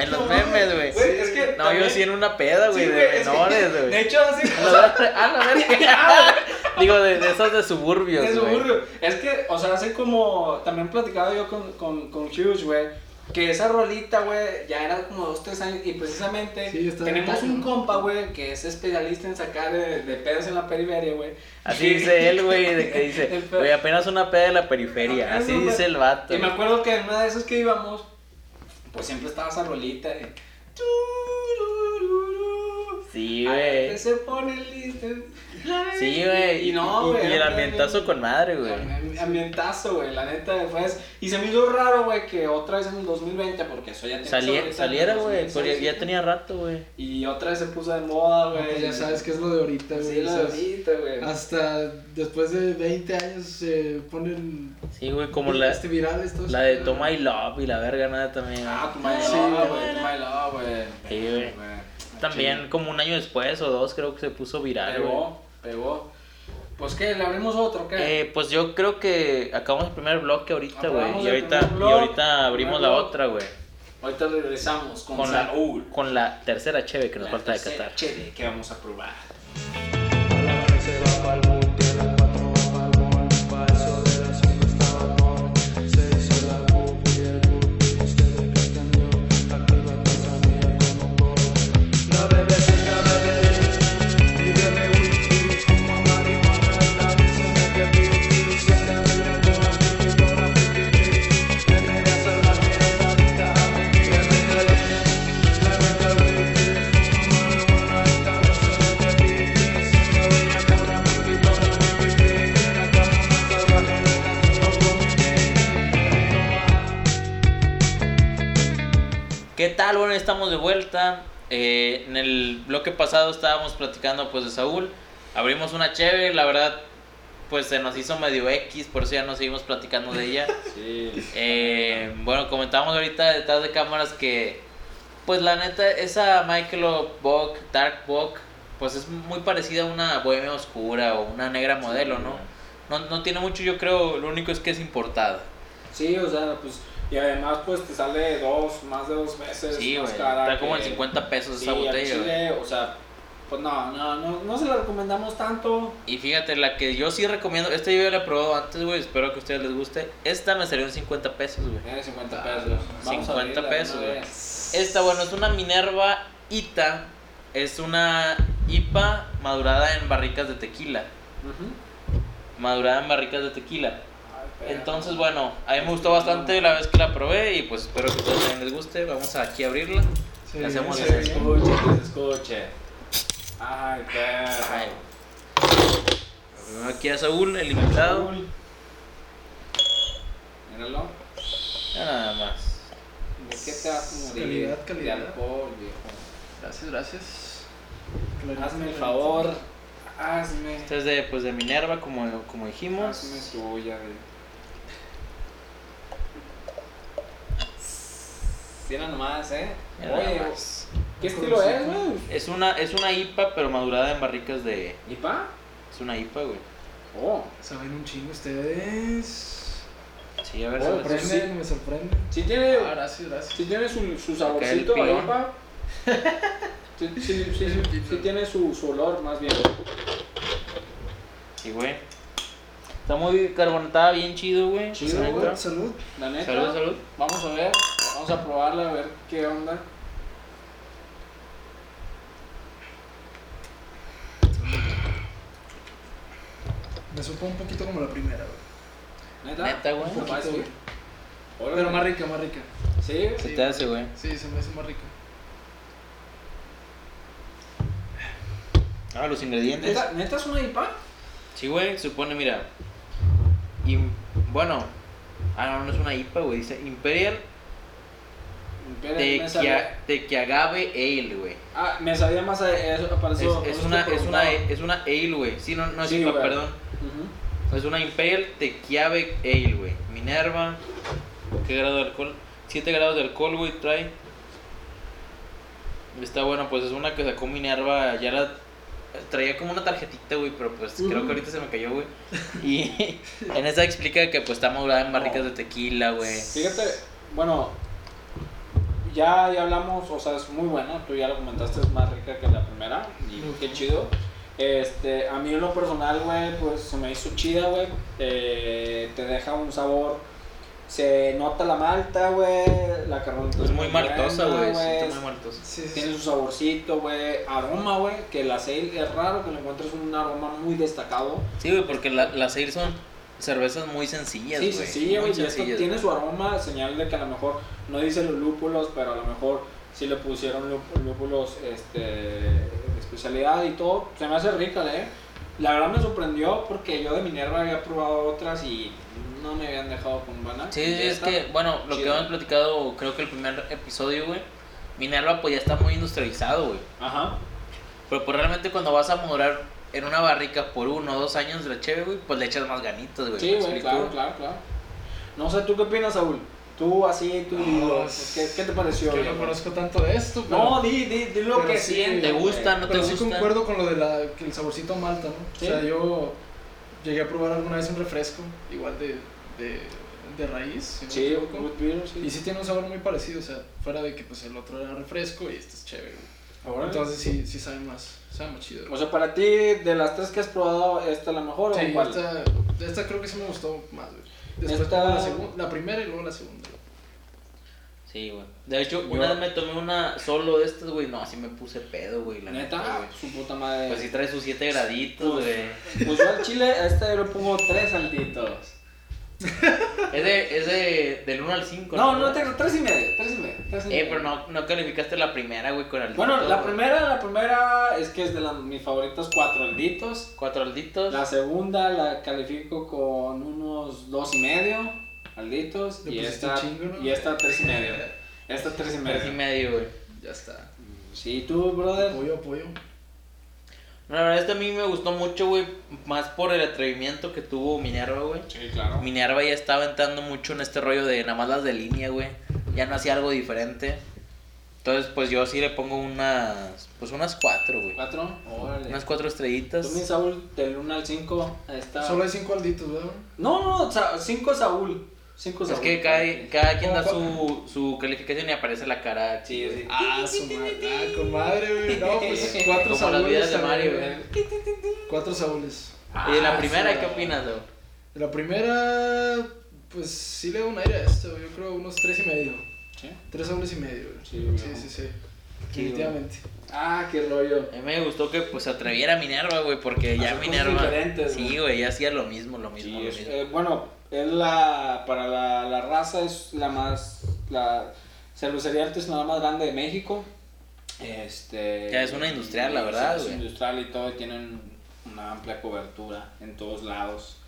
En los No, memes, güey. Güey, es que. No, también- yo sí en una peda, güey, Sí, de que- menores, De güey. hecho, así. A la verga. Digo, de, de esos de suburbios, güey. suburbio. Es que, o sea, hace como. También platicaba yo con, con, con Hughes, güey. Que esa rolita, güey, ya era como dos, tres años. Y precisamente Sí, tenemos un compa, güey, que es especialista en sacar de, de pedos en la periferia, güey. Así dice él, güey, de que dice, güey, apenas una peda de la periferia. Así dice el vato. Y me acuerdo que en una de esas que íbamos, pues siempre estaba esa rolita de. Sí, A ver, güey. Se pone listo. Sí, güey. Y no, y, güey. y el ambientazo bien- con madre, güey. Ambi- Ambientazo, güey, la neta, después. Y se me hizo raro, güey, que otra vez en el 2020, porque eso ya en saliera, güey. pues ya, 2016, ya tenía rato, güey. Y otra vez se puso de moda, güey. pues ya sabes que es lo de ahorita, güey. Sí, la o sea, ahorita, güey. Hasta después de 20 años se ponen Sí, güey, como la, este, virales todos. la de Toma y Love y la verga, nada también. Ah, my Sí, love, güey. güey, tu my love, güey. Sí, güey. También como un año después o dos creo que se puso viral. Pegó, pegó. Pues, ¿qué? ¿Le abrimos otro, qué? Eh, pues yo creo que acabamos el primer bloque ahorita, güey. Y ahorita, y ahorita abrimos la otra, güey. Ahorita regresamos con, Con la, Saúl. con la tercera cheve que nos La falta de catar. cheve que vamos a probar. ¿Qué tal? Bueno, estamos de vuelta. Eh, en el bloque pasado estábamos platicando pues de Saúl. Abrimos una cheve, la verdad pues se nos hizo medio X, por eso ya no seguimos platicando de ella. Sí. Eh, bueno, comentábamos ahorita detrás de cámaras que, pues la neta, esa Michael Bock, Dark Bock, pues es muy parecida a una bohemia oscura o una negra modelo, ¿no? No, no tiene mucho, yo creo, lo único es que es importada. Sí, o sea, pues. Y además, pues te sale dos, más de dos veces. Sí, más cara está como en que- 50 pesos Sí, esa botella, chile, o sea, pues no, no, no, no se la recomendamos tanto. Y fíjate, la que yo sí recomiendo, esta yo ya la he probado antes, güey, espero que a ustedes les guste. Esta me salió en 50 pesos, güey. Eh, 50 Ah, pesos. Vamos a 50 abrirla de pesos, güey. Esta, bueno, es una Minerva Ita. Es una IPA madurada en barricas de tequila. Madurada en barricas de tequila. Entonces, bueno, a mí me gustó bastante la vez que la probé y pues espero que a ustedes también les guste. Vamos a aquí a abrirla. Sí, hacemos Que se bien. escuche, que se escuche. Ay, perro. Ay. Aquí a Saúl, el invitado. Saúl. Míralo. Ya nada más. ¿De qué te vas a morir? Calidad, calidad. De alcohol, viejo. Gracias, gracias. Hazme el favor. Hazme. Esta es de, pues, de Minerva, como, como dijimos. Hazme tuya, güey. Mira nomás, eh. Mira Oye. ¿qué estilo es, güey? Es una, es una IPA, pero madurada en barricas de. ¿Y pa? Es una IPA, güey. Oh. Saben un chingo ustedes. Sí, a ver Oh, si sí. me sorprende. Sí tiene, Ah, gracias, gracias. sí tiene su, saborcito el ahí, pilón. pa. Sí, sí, sí, sí, sí tiene su, su olor, más bien. Sí, güey. Está muy carbonatada, bien chido, güey. Chido, güey. Salud, salud. La neta. Salud, salud. Vamos a ver, vamos a probarla, a ver qué onda. Me supo un poquito como la primera, güey. Neta. Neta, güey. Un poquito, Nomás, güey. Órale. Pero más rica, más rica. Sí, Se te hace, güey. Sí, se me hace más rica. Ah, los ingredientes. ¿Neta, ¿Neta es una IPA? Sí, güey, supone, mira. im- bueno. Ah, no, no es una IPA, güey. Dice Imperial Sabía- Tequiagave Ale, güey. Ah, me sabía más a eso, para Es, eso. es eso una, es una, es una ale, güey. Sí, no, no es Sí, güey. perdón. Ujú. Es una Imperial Tequiave Ale, güey. Minerva. ¿Qué grado de alcohol? 7 grados de alcohol, güey, trae. Está bueno, pues es una que sacó Minerva. Ya la. Traía como una tarjetita, güey, pero pues creo que ahorita se me cayó, güey. Y en esa explica que pues está madurada en barricas de tequila, güey. Fíjate, bueno, ya, ya hablamos, o sea, es muy buena, tú ya lo comentaste, es más rica que la primera, y qué chido. Este, a mí en lo personal, güey, pues se me hizo chida, güey, eh, te deja un sabor, se nota la malta, güey, la carbonata Es muy maltosa, güey. Sí, sí. tiene su saborcito, güey, aroma, güey, que la ale es raro que le encuentres un aroma muy destacado. Sí, güey, porque la- las ale son cervezas muy sencillas, Sí, güey. muy güey, y esto tiene su aroma, señal de que a lo mejor no dice los lúpulos, pero a lo mejor sí le pusieron lúp- lúpulos este, especialidad y todo, se me hace rica, ¿eh? La verdad me sorprendió porque yo de Minerva había probado otras y no me habían dejado con buena. Sí, es que, bueno, lo que hemos platicado, creo que el primer episodio, güey, Minerva pues ya está muy industrializado, güey. Ajá. Pero pues realmente cuando vas a madurar en una barrica por uno o dos años de la cheve, güey, pues le echas más ganitas, güey. Sí, ¿me güey, claro, claro, claro. No sé, ¿tú qué opinas, Saúl? Tú así, tú, No, ¿qué, qué te pareció? Que no conozco tanto de esto, pero... No, di, di, di lo pero que sí, sientes. ¿Te gusta? ¿No te Pero sí gusta? concuerdo con lo de la, que el saborcito malta, ¿no? Sí. O sea, yo llegué a probar alguna vez un refresco, igual de, de, de raíz, si no Sí, beer, sí. Y sí tiene un sabor muy parecido, o sea, fuera de que pues el otro era refresco y este es chévere. güey. Órale. Entonces sí, sí sabe más, sabe más chido. O sea, para ti, de las tres que has probado, ¿esta es la mejor sí, o cuál? esta, esta creo que sí me gustó más, güey. Después Esta- la, segun- la primera y luego la segunda. Sí, güey. De hecho, Yo- una vez me tomé una solo de estas, güey. No, así me puse pedo, güey. La neta, Neta, güey. su puta madre. Pues sí trae sus siete graditos, güey. Pues yo al chile, a esta yo le pongo tres saltitos. Es de, es de, del 1 al 5, No, no tengo, tres y medio, tres y medio. tres y Eh, medio. pero no, no calificaste la primera, güey, con el Bueno, la primera, la primera es que es de las, mis favoritas cuatro alditos. Cuatro alditos. La segunda la califico con unos dos y medio alditos. Y esta, chingo, ¿no? y esta tres y medio. Esta tres y Tres y medio. medio, güey. Ya está. Sí, tú, brother. Apoyo, apoyo. La verdad, este a mí me gustó mucho, güey. Más por el atrevimiento que tuvo Minerva, güey. Sí, claro. Minerva ya está aventando mucho en este rollo de nada más las de línea, güey. Ya no hacía algo diferente. Entonces, pues yo sí le pongo unas. Pues unas cuatro, güey. ¿Cuatro? Órale. Unas cuatro estrellitas. Tú, mi Saúl, del 1 al 5, está... Solo hay cinco alditos, ¿verdad? No, no, cinco Saúl. Cinco Es que cada, cada quien da su, su calificación y aparece la cara. Sí, sí. Ah, su madre. Ah, con madre, güey. No, pues cuatro Como las vidas de Mario, güey. Cuatro saúles. Y de la Ah, primera, sí, ¿qué opinas, güey? De la primera, pues sí le doy un aire a esto, yo creo unos tres y medio. ¿Sí? Tres saúles y medio, güey. Sí, Sí, sí, Definitivamente. Ah, qué rollo. A mí me gustó que pues se atreviera Minerva, güey, porque ya Minerva. Sí, güey. ya hacía lo mismo, lo Sí, mismo, lo mismo. eh, bueno, es la, para la, la raza es la más, la cervecería artesanal más grande de México. Este, Ya es una industrial, la verdad, Es güey. industrial y todo, y tienen una amplia cobertura en todos lados.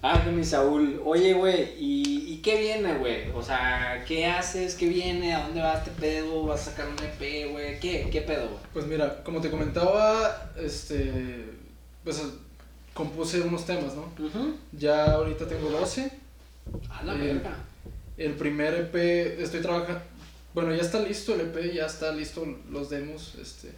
Ah, mi Saúl, oye, güey, ¿y, ¿y qué viene, güey? O sea, ¿qué haces? ¿Qué viene? ¿A dónde vas este pedo? ¿Vas a sacar un EP, güey? ¿Qué, ¿Qué pedo, güey? Pues mira, como te comentaba, este, pues compuse unos temas, ¿no? Ya ahorita tengo 12. A la Eh, verga. El primer EP, estoy trabajando, bueno, ya está listo el EP, ya está listo los demos, este,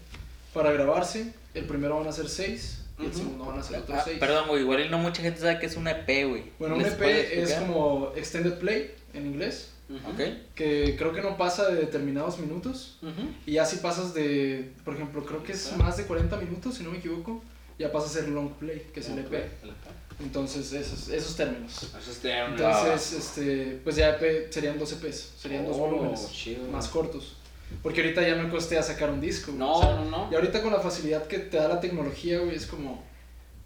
para grabarse. El primero van a ser 6 y el segundo van a ser otros Ah, 6. perdón, güey, igual no mucha gente sabe que es un EP, güey. Bueno, un ¿Les EP es como extended play en inglés, Ujú. ¿Ok? que creo que no pasa de determinados minutos. Ujú. Y ya si pasas de, por ejemplo, creo que es más de 40 minutos, si no me equivoco, ya pasa a ser long play, que es el EP. Entonces, esos, esos términos. Eso es de una- Entonces, este, pues ya EP serían dos EPs, serían dos volúmenes más cortos. Porque ahorita ya no costea sacar un disco. No, O sea, no, no. Y ahorita con la facilidad que te da la tecnología, güey, es como,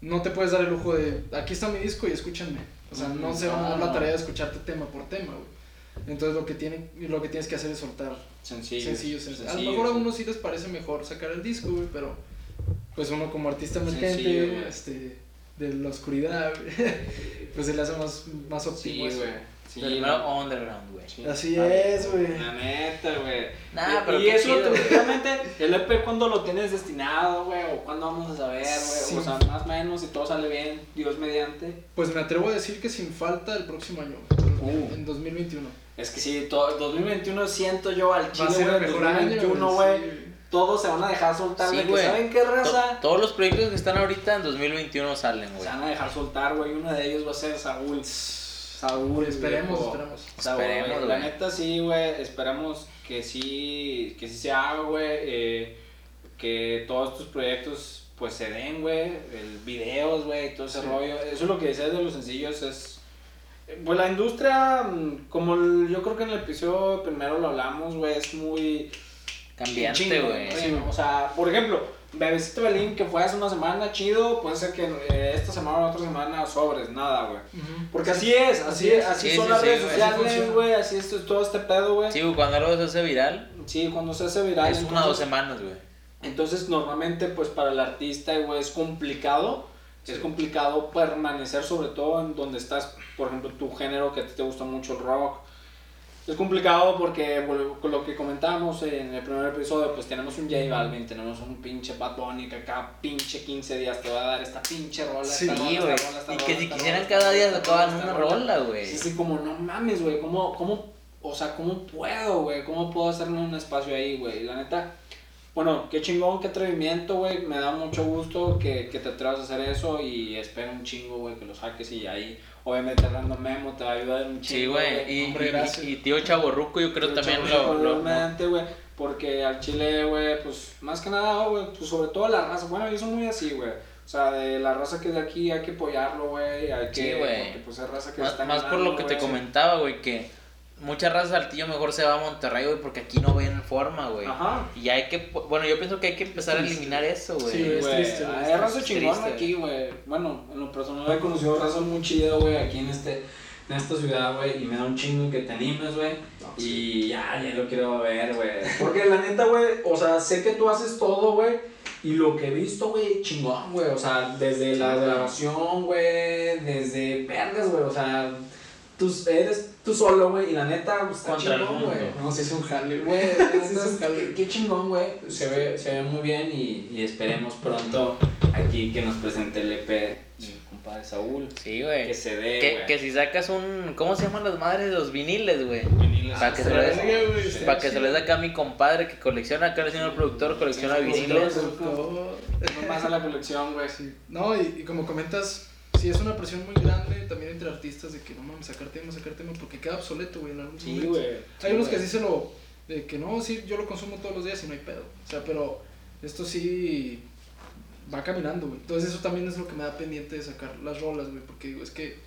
no te puedes dar el lujo de, aquí está mi disco y escúchenme. O sea, no se van a dar la No. tarea de escucharte tema por tema, güey. Entonces lo que, tienen, lo que tienes que hacer es soltar Sencillo. sencillo, sencillo. A lo mejor a uno sí les parece mejor sacar el disco, güey, pero pues uno como artista emergente, este, de la oscuridad, pues se le hace más, más Sí, óptimo eso. güey. Sí, no. underground, güey. Sí. Así es, güey. La neta, güey. Nah, pero y qué eso, realmente, el EP, ¿cuándo lo tienes destinado, güey? ¿O cuándo vamos a saber, güey? Sí. O sea, más o menos, si todo sale bien, Dios mediante. Pues me atrevo a decir que sin falta el próximo año, güey, Uh. en 2021. Es que sí, to- 2021 siento yo al Va a ser el mejor año, 2021, güey, güey. sí. Todos se van a dejar soltar, Sí, de que, güey. ¿saben qué To- raza? todos los proyectos que están ahorita en 2021 salen, Se güey. van a dejar soltar, güey. Uno de ellos va a ser Saúl. Saúl. Esperemos, viejo. esperemos. Saúl, Esperemos, güey. La neta sí, güey. Esperamos que sí, que sí se haga, güey. eh, que todos estos proyectos pues se den, güey. El videos, güey, todo ese Sí. rollo. Eso es lo que decías de los sencillos es... eh, Pues la industria, mm, como el- yo creo que en el episodio primero lo hablamos, güey, es muy... Cambiante, güey. sí, O sea, por ejemplo, Bebecito Belín, que fue hace una semana, chido, puede ser que eh, esta semana o otra semana sobres, nada, güey. Porque así es, así, Así es, así Sí, son sí, las sí, redes sociales, güey, así es todo este pedo, güey. Sí, güey, cuando algo se hace viral, Sí, cuando se hace viral. es una o dos entonces- semanas, güey. Entonces, normalmente, pues para el artista, güey, es complicado. Es complicado permanecer, sobre todo en donde estás, por ejemplo, tu género que a ti te gusta mucho el rock. Es complicado porque, bueno, con lo que comentábamos en el primer episodio, pues tenemos un J Balvin, tenemos un pinche Bad Bunny que acá pinche 15 días te va a dar esta pinche rola. Sí, güey. Y rola, que si quisieran cada día sacaban una rola, güey. Sí, sí, como no mames, güey, ¿cómo, cómo, o sea, cómo puedo, güey? ¿Cómo puedo hacerme un espacio ahí, güey? La neta, bueno, qué chingón, qué atrevimiento, güey. Me da mucho gusto que, que te atrevas a hacer eso y espero un chingo, güey, que lo saques y ahí, obviamente, Random Memo te va a ayudar un chingo. Sí, güey. Y, Hombre, y- y tío Chaborruco, yo creo Pero también chavo, lo. lo- obviamente, güey, porque al chile, güey, pues, más que nada, güey, pues, sobre todo la raza, bueno, yo soy muy así, güey. O sea, de la raza que es de aquí hay que apoyarlo, güey, hay que, Sí, güey. porque, pues, es raza que Más, está más por ganando, lo que te güey. comentaba, güey, que mucha raza saltillo mejor se va a Monterrey, güey, porque aquí no ven forma, güey. Ajá. Y hay que, bueno, yo pienso que hay que empezar a triste. eliminar eso, güey. Sí, es güey, triste, güey, Hay es raza triste, chingón aquí, güey. Bueno, en lo personal he conocido raza muy chida, güey, aquí en este en esta ciudad, güey, y me da un chingo que te animes, güey. Y ya, ya lo quiero ver, güey. Porque la neta, güey, o sea, sé que tú haces todo, güey. Y lo que he visto, güey, chingón, güey. O sea, desde la grabación, güey, desde vergas, güey. O sea, tú eres tú solo, güey. Y la neta, pues, está Contra el chingón, mundo. güey. No, sí es un jale, güey. Es un jale. qué, chingón, güey. Se ve, se ve muy bien y, y esperemos pronto aquí que nos presente el EP compadre Saúl. Sí, güey. Que se dé, Que, que si sacas un. ¿Cómo se llaman las madres? Los viniles, güey. Viniles. Para que Ah, se está Para que se les dé acá a mi compadre que colecciona, acá el señor productor colecciona Sí, viniles. Todo. Nomás a la colección, güey. Sí. No, y, y como comentas, sí es una presión muy grande también entre artistas de que no mames, sacar tema, sacar tema, porque queda obsoleto, güey, en algún Sí, momento. güey. Hay unos que sí se lo. de que no, sí, yo lo consumo todos los días y no hay pedo. O sea, pero esto sí va caminando, güey. Entonces, eso también es lo que me da pendiente de sacar las rolas, güey, porque digo, es que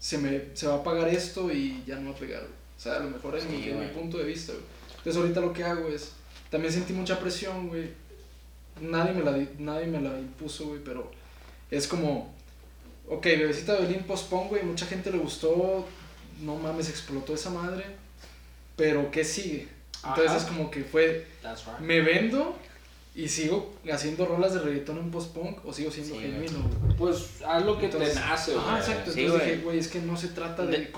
se, me, se va a pagar esto y ya no va a pegar, güey. O sea, a lo mejor en, Sí, mi, mi punto de vista, güey. Entonces, ahorita lo que hago es. También sentí mucha presión, güey. Nadie me la, di- nadie me la impuso, güey, pero es como. Ok, Bebecita de Violín pospon, güey. Mucha gente le gustó. No mames, explotó esa madre. Pero, ¿qué sigue? Entonces Ajá. es como que fue. That's right. ¿Me vendo y sigo haciendo rolas de reggaetón en post-punk o sigo siendo Sí, genuino? Pues haz lo que Entonces- te nace, güey. Ajá, exacto. Sí, Entonces dije, güey, es que no se trata de.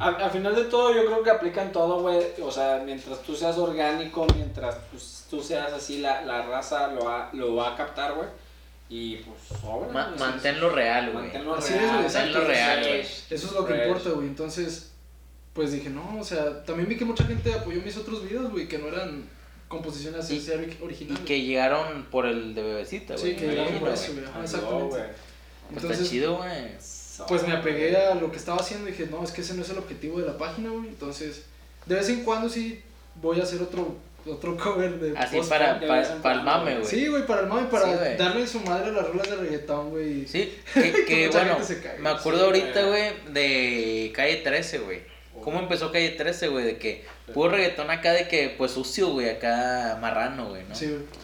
Al, al final de todo, yo creo que aplica en todo, güey. O sea, mientras tú seas orgánico, mientras pues, tú seas así, la, la raza lo va, lo va a captar, güey. Y pues, sobra. Ma- manténlo real, güey. Manténlo Así real. es, güey, Manténlo exacto. real, güey. Eso es lo que fresh. importa, güey. Entonces, pues dije, no, o sea, también vi que mucha gente apoyó mis otros videos, güey, que no eran composiciones así, Y- originales. que llegaron por el de bebecita, güey. Sí, que llegaron por eso, exactamente. güey. Pues Entonces, está chido, güey. pues me apegué a lo que estaba haciendo y dije, no, es que ese no es el objetivo de la página, güey. Entonces, de vez en cuando sí voy a hacer otro, otro cover de Así post-punk. para, para, para el mame, güey. Sí, güey, para el mame, para Sí, darle su madre a las rolas de reggaetón, güey. Sí, que, que bueno, me acuerdo Sí, ahorita, güey. güey, de Calle 13, güey. ¿Cómo empezó Calle 13, güey? De que puro reggaetón acá de que, pues sucio, güey, acá marrano, güey, ¿no? Sí, güey.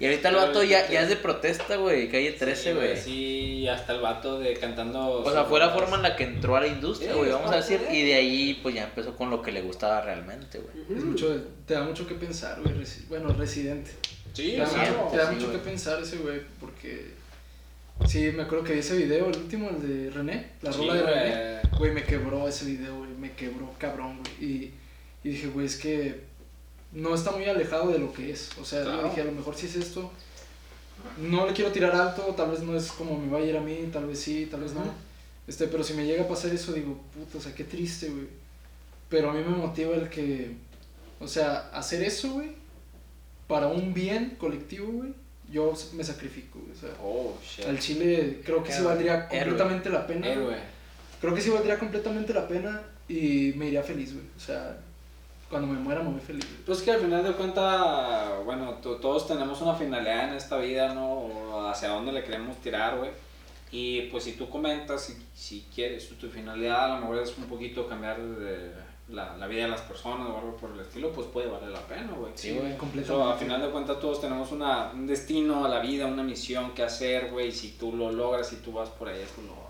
Y ahorita el vato ya, ya es de protesta, güey, Calle 13, Sí, güey. Sí, hasta el vato de cantando. O sea, fue la forma en la que entró a la industria, Sí, güey, vamos a decir. de- Y de ahí, pues ya empezó con lo que le gustaba realmente, güey. Es mucho, te da mucho que pensar, güey. Bueno, residente. Sí, Te da, sí, mucho, claro. te da sí, mucho güey. que pensar ese güey, porque. Sí, me acuerdo que vi ese video, el último, el de René, la Sí, rola de René. güey. Güey, me quebró ese video, güey, me quebró cabrón, güey. Y, y dije, güey, es que no está muy alejado de lo que es. O sea, Claro. yo dije, a lo mejor si es esto, no le quiero tirar alto, tal vez no es como me va a ir a mí, tal vez sí, tal vez no. Ujú. Este, pero si me llega a pasar eso, digo, puta, o sea, qué triste, güey. Pero a mí me motiva el que, o sea, hacer eso, güey, para un bien colectivo, güey, yo me sacrifico, güey. O sea, Oh, shit. al chile creo que sí Héroe. valdría Héroe. completamente la pena. güey. Héroe. Creo que sí valdría completamente la pena y me iría feliz, güey. O sea, cuando me muera me voy feliz. Pues que al final de cuentas, bueno, to- todos tenemos una finalidad en esta vida, ¿no? O hacia dónde le queremos tirar, güey. Y pues si tú comentas, si, si quieres, tu, finalidad a lo mejor es un poquito cambiar de la, la vida de las personas o algo por el estilo, pues puede valer la pena, güey. Sí, güey. completamente. So, al final de cuentas todos tenemos una, un destino a la vida, una misión que hacer, güey. y Si tú lo logras y tú vas por ahí, eso lo,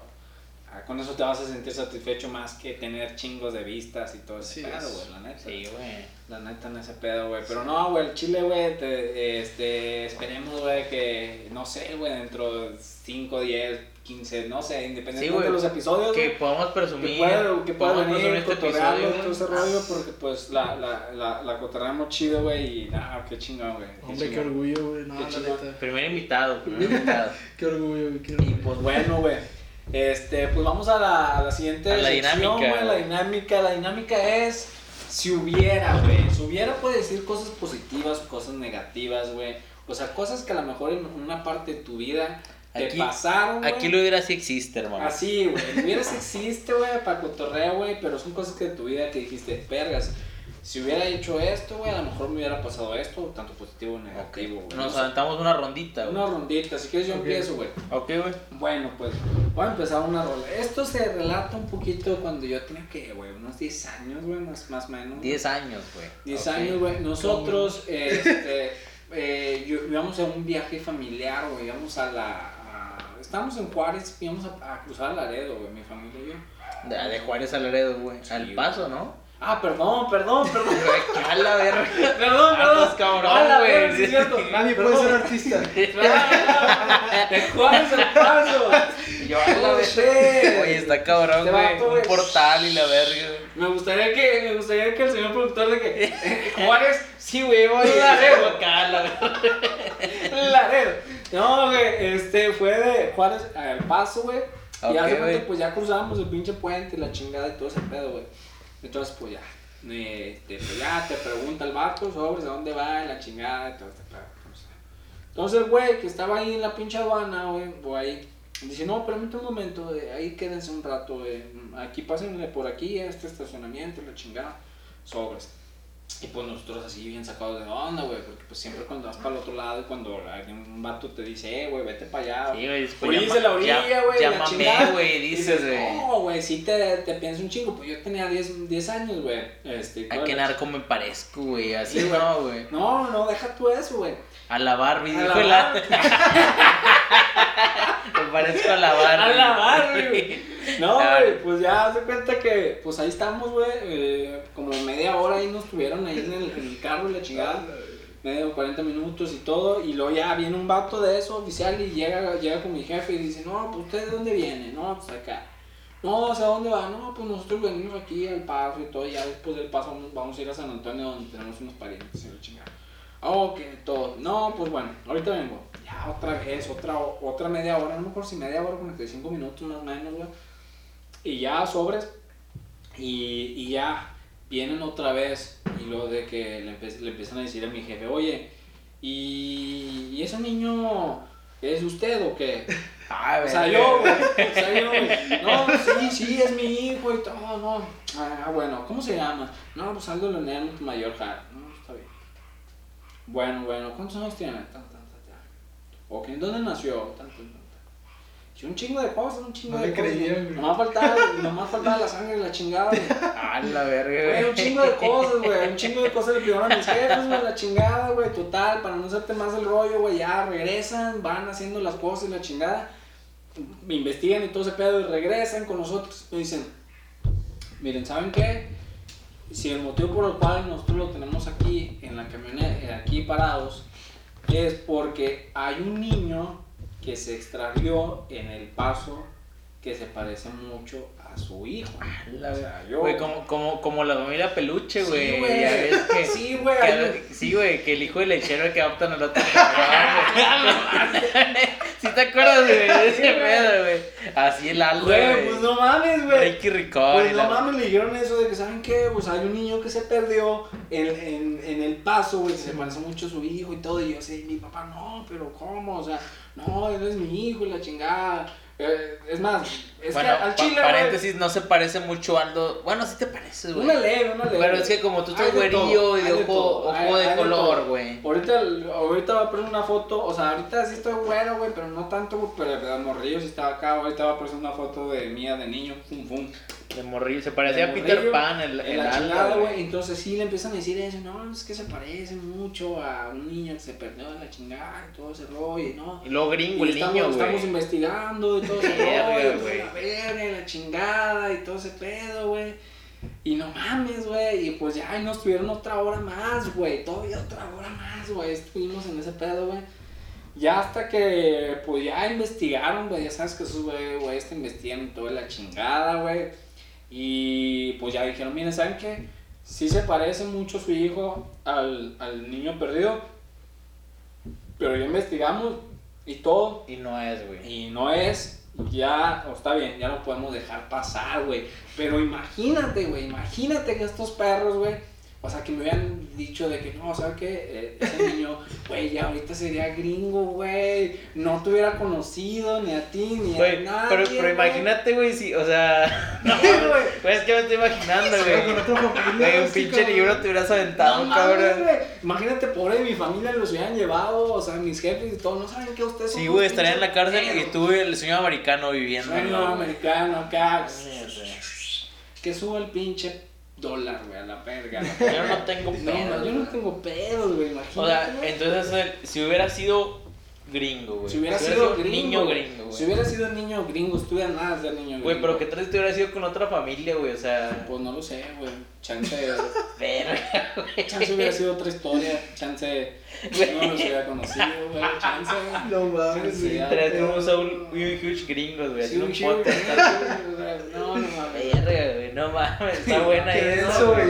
Ah, Con eso te vas a sentir satisfecho más que tener chingos de vistas y todo ese Sí, pedo, güey, la neta. Sí, güey. La neta en ese pedo, güey. Pero no, güey, el chile, güey, te- este, esperemos, güey, que, no sé, güey, dentro de 5, 10, 15, no sé, independientemente de los episodios, Que podamos que presumir. pueda, que pueda podamos venir, este cotorrearlo, episodio, todo ese güey. rollo, porque pues la, la, la, la cotorreamos chido, güey, y nada, qué chingón, güey. qué Hombre, qué orgullo, güey. No, Qué la chingón. neta. Primer invitado, primer invitado. Qué orgullo, güey. Qué Y orgullo. pues bueno, güey. Este, pues vamos a la, a la siguiente A la sección, dinámica, güey, La dinámica, la dinámica es si hubiera, güey. Si hubiera puede decir cosas positivas, cosas negativas, güey. O sea, cosas que a lo mejor en una parte de tu vida te Aquí- pasaron, güey. Aquí lo hubiera si existe, hermano. Así, güey. Si hubieras existe, güey, para cotorreo, güey, pero son cosas que de tu vida que dijiste, vergas. Si hubiera hecho esto, güey, a lo mejor me hubiera pasado esto, tanto positivo o negativo, güey. Nos aventamos una rondita, güey. Una rondita, si quieres yo empiezo, güey. Ok, güey. Bueno, pues voy a empezar una rola. Esto se relata un poquito cuando yo tenía que, güey, unos 10 años, güey, más, más o menos. 10 años, güey. 10 Ok. años, güey. Nosotros, este, eh, yo- íbamos a un viaje familiar, güey. Íbamos a la. a- estábamos en Juárez, íbamos a, a cruzar Laredo, güey, mi familia y yo. De, de Juárez a Laredo, güey. Sí, Al paso, ¿no? Ah, perdón, perdón, perdón. A la verga. perdón, Ah, perdón. estás cabrón, A la güey. sí es cierto. Nadie puede ser artista. De Juárez al paso. Yo a la verga. Oye, está cabrón, Este güey. Un portal y la verga. Me gustaría que, me gustaría que el señor productor de que eh, Juárez, sí, güey, voy a Laredo. Acá, la verga. Laredo. No, güey, este fue de Juárez al Paso, güey. y hace pues ya cruzamos el pinche puente, la chingada y todo ese pedo, güey. Entonces, pues ya. Este, pues ya te pregunta el vato sobre dónde va la chingada y todo este pedo. Entonces, güey que estaba ahí en la pinche aduana, güey, dice, no, permítame un momento, eh, ahí quédense un rato, güey. Aquí pásenle por aquí este estacionamiento, la chingada, sobres. Y pues nosotros así bien sacados de onda, güey, porque pues siempre cuando vas para el otro lado y cuando algún vato te dice, eh, güey, vete para allá. Sí, güey. de la orilla, güey. Chingada. güey, dices, güey. No, güey, sí te, te piensas un chingo. Pues yo tenía 10, 10 años, güey. Este, ¿A qué narco me parezco, güey? Así Sí, no, güey. No, no, deja tú eso, güey. A la Barbie, dijo la parezco a la Barbie. A la güey. No, güey, pues ya se cuenta que, pues ahí estamos, güey. eh, como media hora ahí nos tuvieron ahí en el, en el carro y la chingada. Medio 40 minutos y todo. Y luego ya viene un vato de eso, oficial, y llega, llega con mi jefe y dice, no, pues usted de dónde viene, no, pues acá. No, o sea, ¿dónde va? No, pues nosotros venimos aquí al paso y todo, y ya después del paso vamos, vamos a ir a San Antonio donde tenemos unos parientes y la chingada. Ah, ok, todo. No, pues bueno, ahorita vengo. Ya otra vez, otra, otra media hora, no me acuerdo si media hora, 45 minutos más o menos, güey. Y ya sobres. Y, y ya vienen otra vez. Y luego de que le, le empiezan a decir a mi jefe, oye, ¿y, y ese niño es usted o qué? Ah, O sea, yo, güey. O sea, yo, güey. No, sí, sí, es mi hijo y todo, no. Ah, bueno, ¿cómo se llama? No, pues Aldo Leonel Mayor Jara. No, está bien. Bueno, bueno, ¿cuántos años tiene? Ok, ¿dónde nació? Sí, un chingo de cosas, un chingo No de le cosas. creían, güey. Nomás faltaba, nomás faltaba la sangre y la chingada, güey. A la verga, Güey, un chingo de cosas, güey. Un chingo de cosas le pidieron a mis jefes, güey. La chingada, güey. Total, para no hacerte más el rollo, güey. Ya regresan, van haciendo las cosas y la chingada. Investigan y todo ese pedo y regresan con nosotros. Y dicen: Miren, ¿saben qué? Si el motivo por el cual nosotros lo tenemos aquí en la camioneta, aquí parados, es porque hay un niño que se extravió en el paso que se parece mucho a su hijo. La O sea, yo- Güey, como, como, como la familia peluche, Sí, güey. güey. ya ves que. Sí, güey. que- sí, güey, que el hijo del lechero que adoptan al otro cabrón. ¿Sí te acuerdas? De ese pedo, güey. Así el Aldo, Güey, pues no mames, güey. Ricky Ricón. Pues no la- mames, le dijeron eso de que, ¿saben qué? Pues hay un niño que se perdió en, en, en el paso, güey, se parece mucho a su hijo y todo. Y yo así, mi papá, no, pero ¿cómo? O sea, no, él es mi hijo y la chingada. Eh, es más, es bueno, que al pa- chile, güey, paréntesis, no se parece mucho a Aldo. Bueno, sí te pareces, güey. una leve, una leve. Pero es que como tú estás güerillo y de ojo, todo, ojo hay- de hay color, güey. Ahorita, ahorita voy a poner una foto, o sea, ahorita sí estoy güero, güey, pero no tanto, güey, pero de morrillo sí estaba acá. Ahorita va a poner una foto de mía de niño, fum, fum. De morrillo. Se parecía de a Peter morrillo, Pan, el, el la alma, chingada, güey. Entonces sí le empiezan a decir eso, no, es que se parece mucho a un niño que se perdió en la chingada y todo ese rollo, y no. Y luego gringo, Y el estamos, niño, estamos güey. investigando y todo ese rollo, güey. la verga, la chingada y todo ese pedo, güey. Y no mames, güey. Y pues ya nos tuvieron otra hora más, güey. Todavía otra hora más, güey. Estuvimos en ese pedo, güey. Ya hasta que, pues ya investigaron, güey. Ya sabes que esos güey, güey, te investigan y toda la chingada, güey. Y pues ya dijeron, miren, ¿saben qué? Sí se parece mucho su hijo al, al niño perdido. Pero ya investigamos y todo. Y no es, güey. Y no es, ya, o está bien, ya lo podemos dejar pasar, güey. Pero imagínate, güey, imagínate que estos perros, güey, o sea, que me hubieran dicho de que no, ¿sabes qué? Eh, ese niño, güey, ya ahorita sería gringo, güey. No te hubiera conocido ni a ti ni a nadie. pero, pero imagínate, güey, si, o sea, no, güey. güey, es que me estoy imaginando, con güey. familia. Un pinche libro te hubieras aventado, No cabrón. Imagínate, pobre de mi familia, los hubieran llevado, o sea, mis jefes y todo, no saben que ustedes son Sí, güey, estaría en la cárcel y tú, el sueño americano viviendo. Sueño americano acá. Que suba el pinche dólar, güey, a la verga. Yo no tengo No, pedos, yo no tengo pedos, güey, imagínate. O sea, entonces si hubiera sido gringo, güey. si hubiera sido gringo, niño gringo, güey. Si hubiera sido niño gringo, estuviera nada de niño gringo. Güey, pero ¿qué tal si te hubiera sido con otra familia, güey? O sea, Pues no lo sé, güey. Chance, verga, güey. chance hubiera sido otra historia. Chance no los hubiera conocido, güey. Chance. No mames, Chance, güey. ya. Estarías como un huge gringos, güey. Sí, un podcast. No, no mames. Verga, güey, no mames, está buena eso, denso, güey,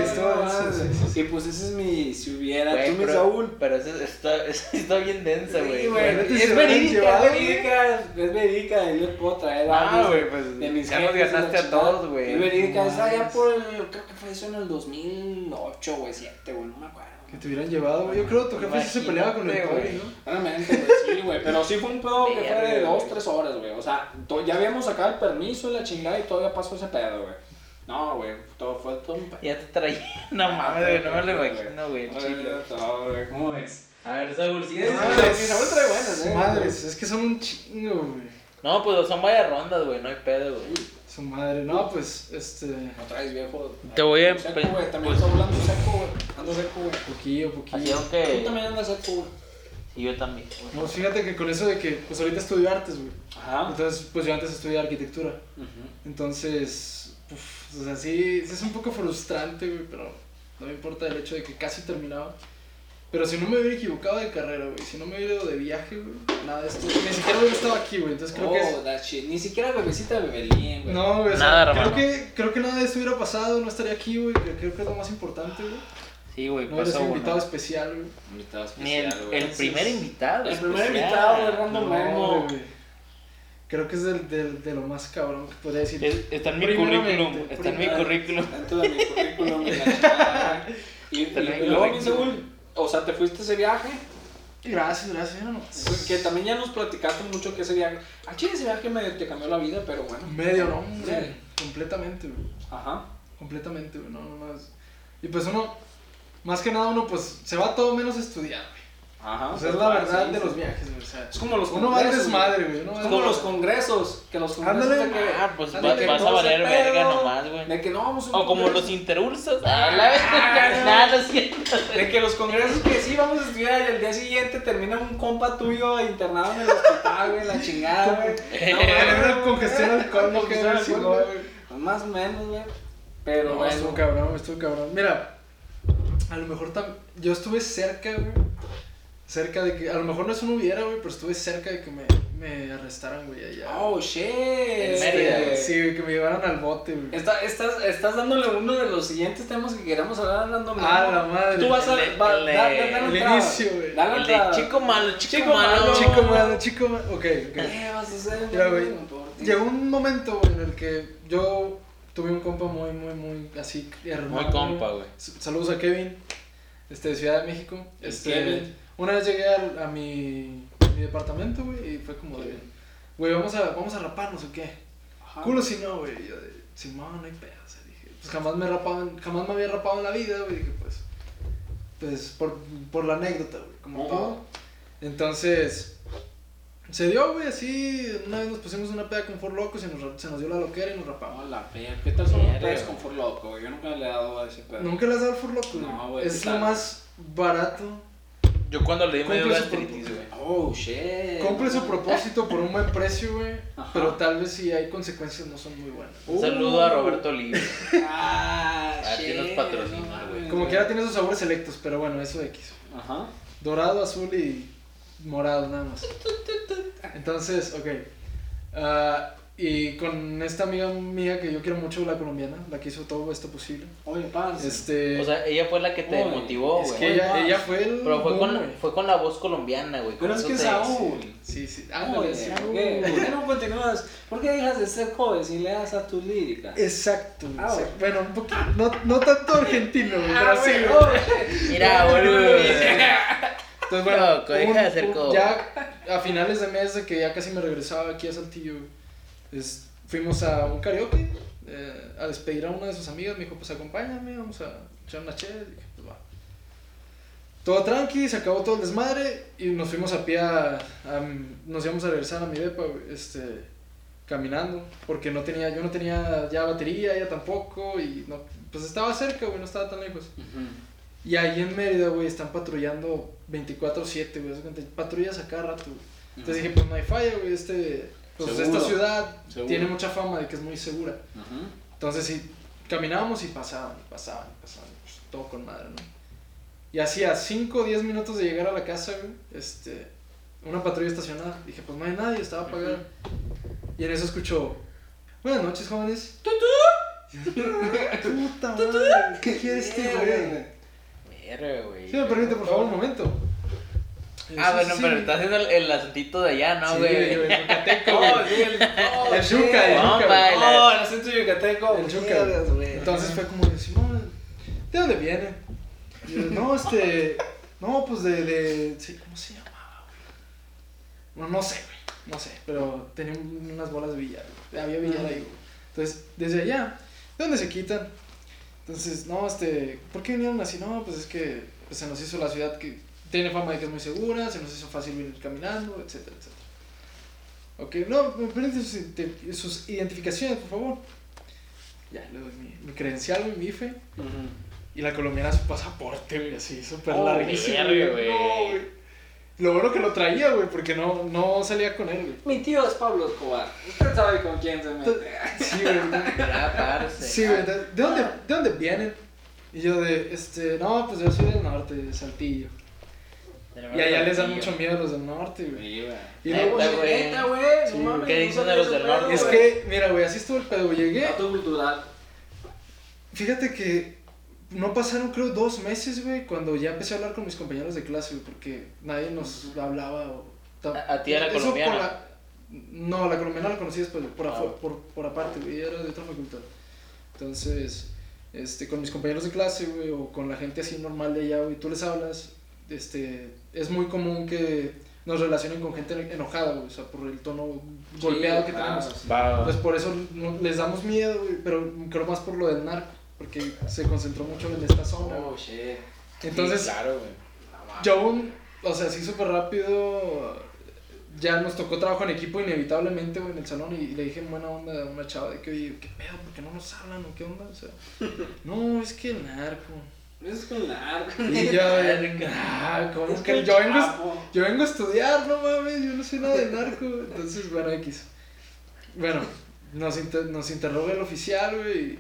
sí, pues ese es mi. Si hubiera. Güey, Tú, mi pero- Saúl. Pero eso está, eso está bien densa, güey. Es verídica, es verídica, es verídica. Y les puedo traer Ah, güey, de- pues de mis ya nos ganaste a todos, güey. Es verídica, No es allá mames. por el. Creo que fue eso en el 2008, güey, 7, güey, no me acuerdo. Que te hubieran llevado, güey. Yo creo que tu jefe sí se peleaba con el güey. ¿no? Realmente, güey, sí, güey. Pero sí fue un pedo que fue de dos, tres horas, güey. O sea, ya habíamos sacado el permiso y la chingada y todavía pasó ese pedo, güey. No, güey, todo fue todo un pedo. Ya te traía. No mames, güey, no me lo imagino, güey. Todo, güey, ¿Cómo es? A ver, Saúl, sí. Madres. Mi Saúl trae buenas, eh. Madres, es que son un chingo, güey. No, pues son varias rondas, güey, no hay pedo, güey. Su madre. No, pues, este. No traes viejo. Te voy a- Seco, güey. También está hablando seco, güey. Ando seco, güey. Poquillo, poquillo. Así Tú también andas seco, güey. Y yo también. No, fíjate que con eso de que, pues ahorita estudio artes, güey. Ajá. Entonces, pues yo antes estudié arquitectura. Entonces, uf, o sea, sí, sí es un poco frustrante, güey, pero no me importa el hecho de que casi terminaba. Pero si no me hubiera equivocado de carrera, güey, si no me hubiera ido de viaje, güey, nada de esto, ni siquiera hubiera estado aquí, güey, entonces creo que es... Oh, that shit. Ni siquiera bebecita beberían, güey. No, güey, o sea, Nada, creo que, creo que nada de esto hubiera pasado, no estaría aquí, güey, que creo que es lo más importante, güey. Sí, güey, No sido uno. invitado especial, güey. Invitado Ni el, especial, güey. el primer invitado. El primer especial. invitado de Random No, Memo. güey. Creo que es del, del, de lo más cabrón que podría decir. Es- Está en mi currículum. Está en mi currículum. Dentro de mi currículum y. Y, y, Está en luego, mi. Saúl, o sea, te fuiste a ese viaje, Gracias, gracias, nomás. que también ya nos platicaste mucho que ese viaje, al chile ese viaje me, te cambió la vida, pero bueno. Medio, ¿no? Sí. Completamente, güey. Ajá. Completamente, güey. No, no, no. es- Y pues uno, más que nada, uno pues se va todo menos a estudiar. Ajá. O sea, es la Ah, verdad sí, de sí. los viajes, güey. O sea, Es como los uno congresos, desmadre, güey. uno Es como los congresos, que los congresos Ándale. de que, Ah, pues de vas- a valer verga nomás, güey. De que no vamos a un O como los interursos. Ah, la verga. Nada, no es cierto. De que los congresos que sí vamos a estudiar y al día siguiente termina un compa tuyo internado en el hospital, güey, la chingada, güey. No, congestión alcohólica, Congestión alcohólica, güey. Más o menos, güey. Pero No, estuvo cabrón, estuvo cabrón. Mira, a lo mejor yo estuve cerca, güey. Cerca de que, a lo mejor no es un hubiera, güey, pero estuve cerca de que me, me arrestaran, güey, allá. Oh, shit. En Mérida, Este, Sí, güey, que me llevaran al bote, güey. Está- estás, estás dándole uno de los siguientes temas que queremos hablar hablando Ah, la madre. Tú vas a. El de- va- el de- da- da- dale el entrada. inicio, güey. Dale El de entrada. chico malo, chico, Chico malo. malo. Chico malo, chico malo. Ok, ok. ¿Qué vas a hacer? Mira, güey? Llegó un momento, güey, en el que yo tuve un compa muy, muy, muy así hermano. Muy compa, güey. Saludos a Kevin, este, de Ciudad de México. Este, Kevin. Una vez llegué al- a, mi, mi departamento, güey, y fue como de, güey, vamos a, vamos a raparnos o qué. Ajá. Culo si no, güey. Yo de, Simón, no hay pedo. O sea, dije, pues jamás me, he rapado en- jamás me había rapado en la vida, güey. Dije, pues, pues por, por la anécdota, güey, como todo. Entonces, Se dio, güey, así. Una vez nos pusimos una peda con Four Locos y nos, se nos dio la loquera y nos rapamos. La. ¿Qué tal son los Verga. pedos con For Loco? Yo nunca le he dado a ese pedo. ¿Nunca le has dado el Four Loco? No, güey, Es ¿qué lo más barato. Yo cuando le di me dio gastritis, güey. Oh, shit. Cumple su propósito por un buen precio, güey. Pero tal vez si hay consecuencias no son muy buenas. Un saludo a Roberto Oliva. Ah, A ti nos patrocina, güey. Como que tiene sus sabores selectos, pero bueno, eso X. Ajá. Dorado, azul y morado nada más. Entonces, ok. Ah, y con esta amiga mía que yo quiero mucho, la colombiana, la que hizo todo esto posible. Oye, parce. Este, O sea, ella fue la que te Uy, motivó, es güey. que ella, ella fue el. Pero fue con, fue con la voz colombiana, güey. Pero es que Saúl. Sí, sí. Oye, Ándale, sí. ¿por qué? ¿Por qué no continúas? ¿Por qué dejas de ser joven si le das a tu lírica? Exacto. Ah, exacto. Bueno, un poquito. No, no tanto argentino, güey, Ah, pero sí, güey, Mira, boludo. Entonces, bueno, Loco, deja de hacer codo. ya a finales de mes de que ya casi me regresaba aquí a Saltillo, es- fuimos a un karaoke eh, a despedir a una de sus amigas. Me dijo, pues acompáñame, vamos a echar una chela. Dije, pues va. Todo tranqui, se acabó todo el desmadre y nos fuimos a pie a, a- nos íbamos a regresar a mi depa, este, caminando, porque no tenía, yo no tenía ya batería, ella tampoco, y no, pues estaba cerca, güey, no estaba tan lejos. Ujú. Y ahí en Mérida, güey, están patrullando 24-7, güey. Patrullas a cada rato, güey. Entonces dije, pues no hay falla, güey. Este, pues Seguro. esta ciudad Seguro. tiene mucha fama de que es muy segura. Ujú. Entonces sí, caminábamos y pasaban, y pasaban, y pasaban. Pues, todo con madre, ¿no? Y hacía 5 o 10 minutos de llegar a la casa, güey. Este, una patrulla estacionada. Dije, pues no hay nadie, estaba apagada. Y en eso escucho, buenas noches, jóvenes. Puta madre, ¿qué quiere este güey? Verga, güey. Si me permite, por favor, un momento. Ah, Sí, bueno, sí, pero está haciendo el, el asuntito de allá, ¿no, Sí, güey? el yucateco, Oh, güey. sí, el, oh, El shit. yuca, el No, yuca, güey. Oh, el acento yucateco. El yuca. Entonces fue como Simón, ¿de dónde viene? Y yo, no, este. No, pues de. de sí, ¿Cómo se llamaba, güey? Bueno, no sé, güey. No sé, pero tenía un- unas bolas de billar. güey. Había billar ahí, güey. Entonces, desde allá, ¿de dónde se quitan? Entonces, no, este. ¿Por qué vinieron así? No, pues es que pues, se nos hizo la ciudad que tiene fama de que es muy segura, se nos hizo fácil venir caminando, etcétera, etcétera. Ok, no, me permiten sus, sus identificaciones, por favor. Ya, le doy mi, mi credencial, mi IFE. Ujú. Y la colombiana su pasaporte, güey, así, súper Oh, larguísimo. güey. güey. No, güey. Lo bueno que lo traía, güey, porque no, no salía con él, güey. Mi tío es Pablo Escobar. Usted sabe con quién se mete. Sí, güey. Sí, güey. ¿De, de dónde, ¿De dónde vienen? Y yo de, este, no, pues yo soy del norte, de Saltillo. Y allá les da mucho miedo a los del norte, güey. Sí, güey. Y luego, güey. Neta, güey. Sí, No mames, ¿qué dicen de los del norte, es que, mira, güey, así estuvo el pedo. Llegué, cultural. fíjate que no pasaron, creo, dos meses, güey, cuando ya empecé a hablar con mis compañeros de clase, güey, porque nadie nos hablaba o... ¿A- a ti a por colombiana? la- No, la colombiana la conocí después, por, Ah, por, por aparte, güey, era de otra facultad. Entonces, este, con mis compañeros de clase, güey, o con la gente así normal de allá, güey, tú les hablas, este, es muy común que nos relacionen con gente enojada, güey, o sea, por el tono golpeado que claro, tenemos. Pues por eso no- les damos miedo, güey, pero creo más por lo del narco, porque se concentró mucho en esta zona. Oh, shit. Entonces, Sí, claro, güey. Yo o sea, sí súper rápido, ya nos tocó trabajo en equipo inevitablemente, güey, en el salón, y le dije en buena onda a una chava de que, oye, ¿qué pedo? ¿Por qué no nos hablan o qué onda? O sea, no, es que el narco. Eso es con narco. Y yo, ah, ¿cómo Es que yo vengo, yo vengo a estudiar, no mames, yo no sé nada de narco. Entonces, bueno, X. Bueno, nos, inter- nos interroga el oficial, güey,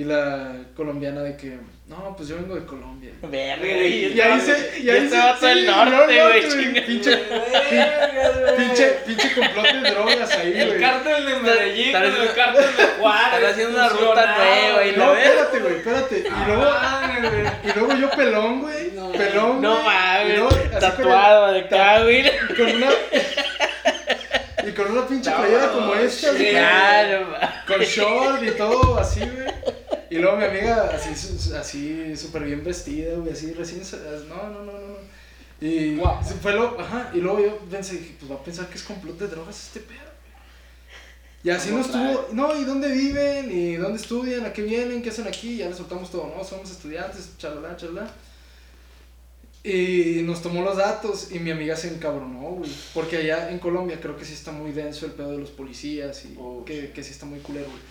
y, la colombiana de que, no, pues yo vengo de Colombia. Verga, Y Y ahí se, y ahí se, todo el norte, no, no, güey. Pinche, pinche, pinche complot de drogas ahí, El güey. cártel de Medellín el haciendo- cártel de Juárez. están haciendo una ruta nueva y. No, la ves. espérate, güey, espérate. Y luego, Ah, güey. y luego yo pelón, güey. No, pelón, No mames, luego el- tatuado de acá, güey. con una y con una pinche playera como esta, güey, Claro, con short y todo así, güey. Y luego mi amiga así así súper bien vestida, güey, así recién no, no, no, no. Y sí, fue lo, ajá, y luego yo pensé, dije, pues va a pensar que es complot de drogas este pedo. güey. Y así ¿Cómo nos tuvo, no, ¿y dónde viven? ¿Y dónde estudian? ¿A qué vienen? ¿Qué hacen aquí? Ya les soltamos todo, ¿no? Somos estudiantes, chalala, chalala. Y nos tomó los datos y mi amiga se encabronó, güey. Porque allá en Colombia creo que sí está muy denso el pedo de los policías y Oh, que, que sí está muy culero, güey.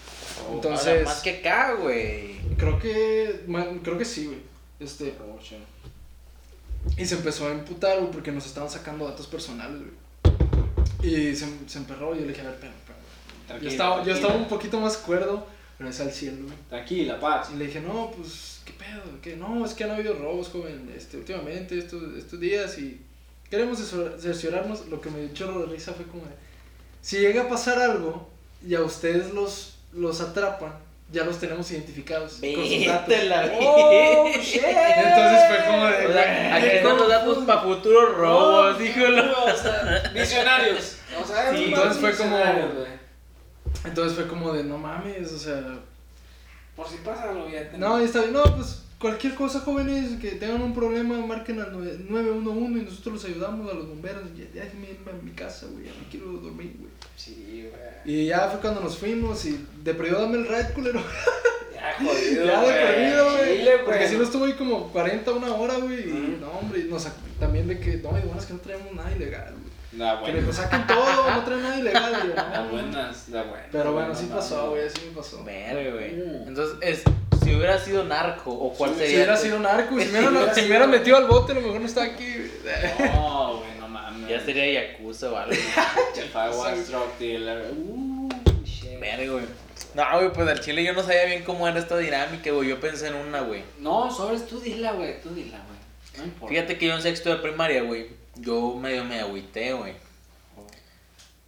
Entonces, más que acá, güey. creo que, man, creo que sí, güey. Este, Oh, shit. y se empezó a emputar, güey, porque nos estaban sacando datos personales, güey. Y se, se emperró y yo le dije, a ver, espera, espera. Yo Tranquila, estaba, yo estaba un poquito más cuerdo, pero es al cielo, güey. Tranquila, paz. Y le dije, no, pues, ¿qué pedo? ¿Qué? No, es que han habido robos, joven, este, últimamente, estos, estos días, y queremos cercior- cerciorarnos. Lo que me echó de risa fue como de, si llega a pasar algo y a ustedes los, los atrapan, ya los tenemos identificados con sus datos. Vete la Oh, shit. Entonces fue como de, O sea, aquí están los datos para futuros robos, díjolo. O sea, visionarios. O sea, Sí, es entonces fue como- visionarios, güey. Entonces fue como de, no mames, o sea, Por si pasa algo, ya te- no, y está bien, no, pues cualquier cosa, jóvenes, que tengan un problema, marquen al nue- 911 y nosotros los ayudamos a los bomberos. Ya, ya déjenme irme a mi casa, güey, ya me quiero dormir, güey. Sí, güey. Y ya fue cuando nos fuimos y de perdido dame el ride, culero. Ya jodido. ya de güey. perdido, güey. Porque si no estuvo ahí como 40, una hora, güey. Y no, hombre, nos sac- también de que, no, y bueno, es que no traemos nada ilegal, güey. Da Que le saquen todo, no traen nada ilegal, güey. No. buenas, da buenas. Pero bueno, No, sí pasó, güey, sí me pasó. Verga, güey. Mm. Entonces, es, si hubiera sido narco, o cuál Si sería. hubiera sido narco, y si me hubiera si metido al bote, a lo mejor no estaba aquí. No. Ya sería Yakuza o algo. If I was drug dealer. Uh, shit. Verga, güey. No, güey, pues al chile yo no sabía bien cómo era esta dinámica, güey. Yo pensé en una, güey. No, sobres, tú dila, güey, tú dila, güey. No importa. Fíjate que yo en sexto de primaria, güey, yo medio me agüité, güey.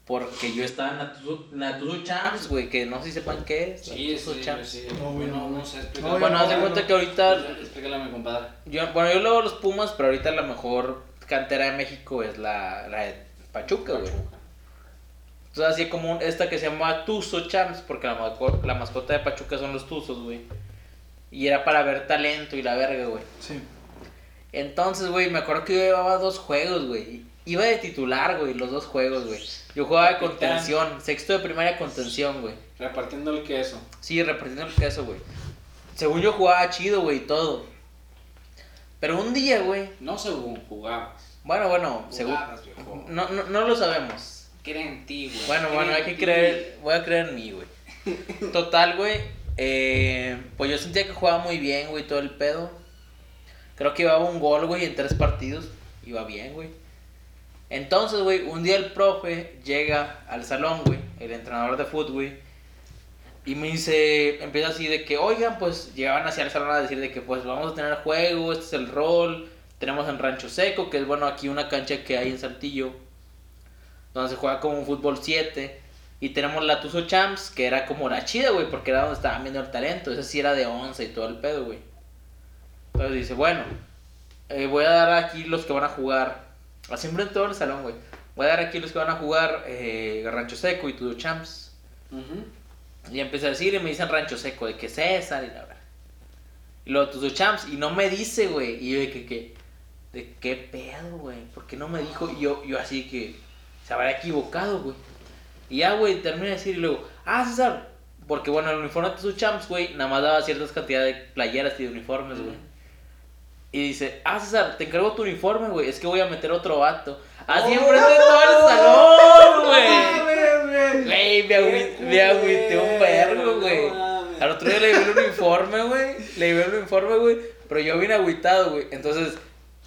Porque yo estaba en Natuzu, Natuzu Champs, güey, que no sé si sepan qué es. Sí, Natuzu sí, Champs. sí. No, güey, no, no, sé, Bueno, no, haz de no, cuenta no. que ahorita, Explícale a mi compadre. yo, bueno, yo luego los Pumas, pero ahorita la mejor cantera de México es la, la de Pachuca, güey. Entonces hacía como un- esta que se llama Tuzo Champs, porque la, masco- la mascota de Pachuca son los Tuzos, güey. Y era para ver talento y la verga, güey. Sí. Entonces, güey, me acuerdo que yo llevaba dos juegos, güey. Iba de titular, güey, los dos juegos, güey. Yo jugaba de contención, sexto de primaria contención, güey. Repartiendo el queso. Sí, repartiendo el queso, güey. Según yo jugaba chido, güey, y todo. Pero un día, güey. No según jugabas. Bueno, bueno, según. Jugabas, viejo. No, no, no lo sabemos. Cree en ti, güey. Bueno, bueno, hay que creer. Voy a creer en mí, güey. Total, güey. eh, pues yo sentía que jugaba muy bien, güey, todo el pedo. Creo que llevaba un gol, güey, en tres partidos. Iba bien, güey. Entonces, güey, un día el profe llega al salón, güey, el entrenador de fútbol, güey. Y me dice, empieza así de que, oigan, pues llegaban hacia el salón a decir de que, pues vamos a tener juego, este es el rol. Tenemos en Rancho Seco, que es bueno aquí una cancha que hay en Saltillo, donde se juega como un fútbol 7. Y tenemos la Tuzo Champs, que era como la chida, güey, porque era donde estaban viendo el talento. Esa sí era de 11 y todo el pedo, güey. Entonces dice, bueno, eh, voy a dar aquí los que van a jugar. Así en todo el salón, güey. Voy a dar aquí los que van a jugar eh, Rancho Seco y Tuzo Champs. Ujú. Y empecé a decir y me dicen Rancho Seco, de que César y la verdad. Y luego Tuzo Champs, y no me dice, güey. Y yo de que, que, de qué pedo, güey. ¿Por qué no me dijo? Y yo, yo así que se habrá equivocado, güey. Y ya, güey, terminé de decir y luego, ah, César. Porque bueno, el uniforme de Tuzo Champs, güey, nada más daba ciertas cantidades de playeras y de uniformes, güey. Y dice, ah, César, te encargo tu uniforme, güey. Es que voy a meter otro vato. Así enfrente de todo el salón, güey. Güey, me, agüi- me agüité un vergo, güey. Al otro día le llevé el uniforme, güey. Le llevé el uniforme, güey. Pero yo vine agüitado, güey. Entonces,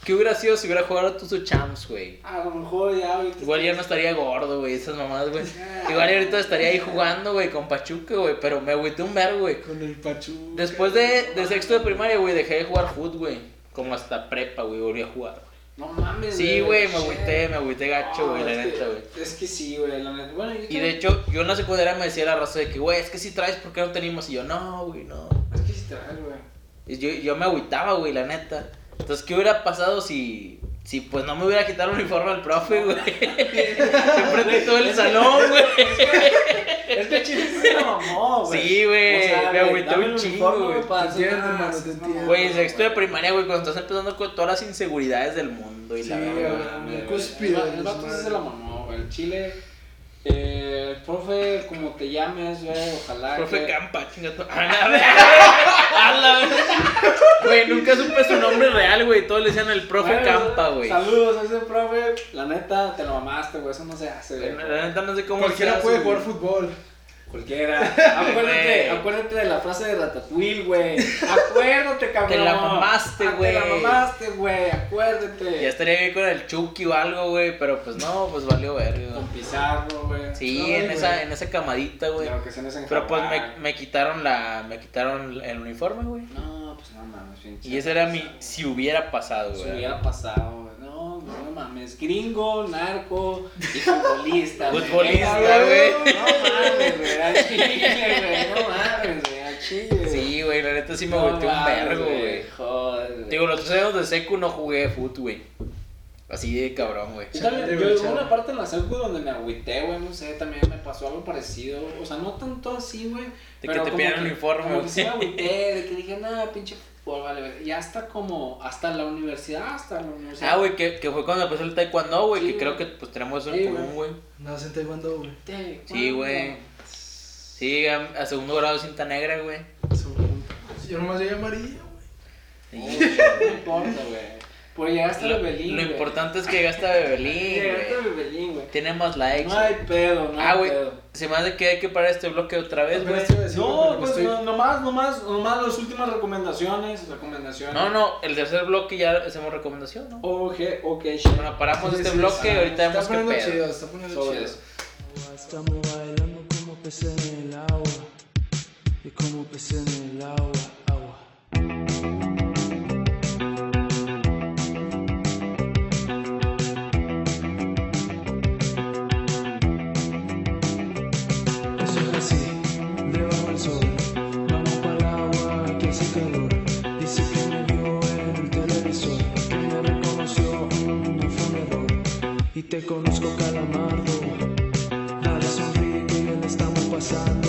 ¿qué hubiera sido si hubiera jugado a Tuzo Champs, güey? A lo mejor ya ahorita. Igual ya no estaría gordo, güey, esas mamadas, güey. Igual ya ahorita estaría ahí jugando, güey, con Pachuca, güey. Pero me agüité un vergo, güey. Con el Pachuca. Después de, de sexto de primaria, güey, dejé de jugar fútbol, güey. Como hasta prepa, güey, volví a jugar. No mames, Sí, güey, me agüité, me agüité gacho, güey, No, la neta, güey. Es que sí, güey, la neta. Bueno, yo Y de hecho, yo en la secundaria me decía la raza de que, güey, es que si traes, ¿por qué no tenemos? Y yo, no, güey, no. Es que sí traes, güey. Yo, yo me agüitaba, güey, la neta. Entonces, ¿qué hubiera pasado si, si pues no me hubiera quitado el uniforme del profe, güey? Enfrente todo el salón, güey. Es que Chile se la mamó, güey. Sí, güey, me agüité un chingo, uniforme, güey. Güey, sexto de primaria, güey, cuando estás empezando con todas las inseguridades del mundo y Sí, la güey. cúspide, El va- El vato sí se la mamó, güey. El Chile. Eh, profe, como te llames, güey, ojalá. Profe que... Campa, chingato. A la vez. A la vez. Güey, nunca supe su nombre real, güey. Todos le decían el profe Bueno, Campa, güey. Saludos a ese profe. La neta, te lo mamaste, güey. Eso no se hace, güey. La neta no sé cómo Cualquiera se hace, puede jugar fútbol. Cualquiera. Acuérdate, acuérdate de la frase de Ratatouille, güey. Acuérdate, cabrón. Te la mamaste, Ah, güey. Te la mamaste, güey. Acuérdate. Ya estaría bien con el Chucky o algo, güey. Pero pues no, pues valió verga. Con Pizarro, güey. Sí, en esa, en esa camadita, güey. Claro que se nos Pero pues me, me quitaron la. Me quitaron el uniforme, güey. No, pues no mames. Y ese era mi. Si hubiera pasado, güey. hubiera pasado. No, mames. Gringo, narco y futbolista. güey. Futbolista, güey. No mames, güey. Al chile, güey. No mames, güey. Al chile. Sí, güey, la neta sí me No volteó un vergo, güey. Joder. Digo, los tres años de secu no jugué foot, güey. Así de cabrón, güey. Yo también, hubo una parte en la secu donde me agüité, güey, no sé, también me pasó algo parecido, o sea, no tanto así, güey. que pero te como pidieran el uniforme, que güey. sí me agüité, de que dije, nada, pinche fútbol, vale, güey. Y hasta como, hasta la universidad, hasta la universidad. Ah, güey, que, que fue cuando empezó el taekwondo, güey, Sí, que creo que pues tenemos eso Sí, en común, güey. Nada, en taekwondo, güey. Te- Sí, güey. Sí, a, a segundo grado cinta negra, güey. Yo nomás llegué amarillo, güey. Sí. No importa, güey. Pues llegaste a Lo, Bebelín, lo güey. importante es que llegaste a Bebelín, Llegaste a. Bebelín, güey. Tiene más likes. No hay pedo, no ah, hay güey, pedo. se me hace que hay que parar este bloque otra vez, güey. A No, pues estoy- no, nomás, nomás, nomás las últimas recomendaciones, recomendaciones. No, no, el tercer bloque ya hacemos recomendación, ¿no? Ok, ok. Bueno, paramos Sí, este sí, bloque y ahorita vemos qué poniendo chido, pedo. está poniendo Sobres. chido. Estamos bailando como peces en el agua y como peces en el agua, agua. Y te conozco calamardo. Dale sonríe que bien estamos pasando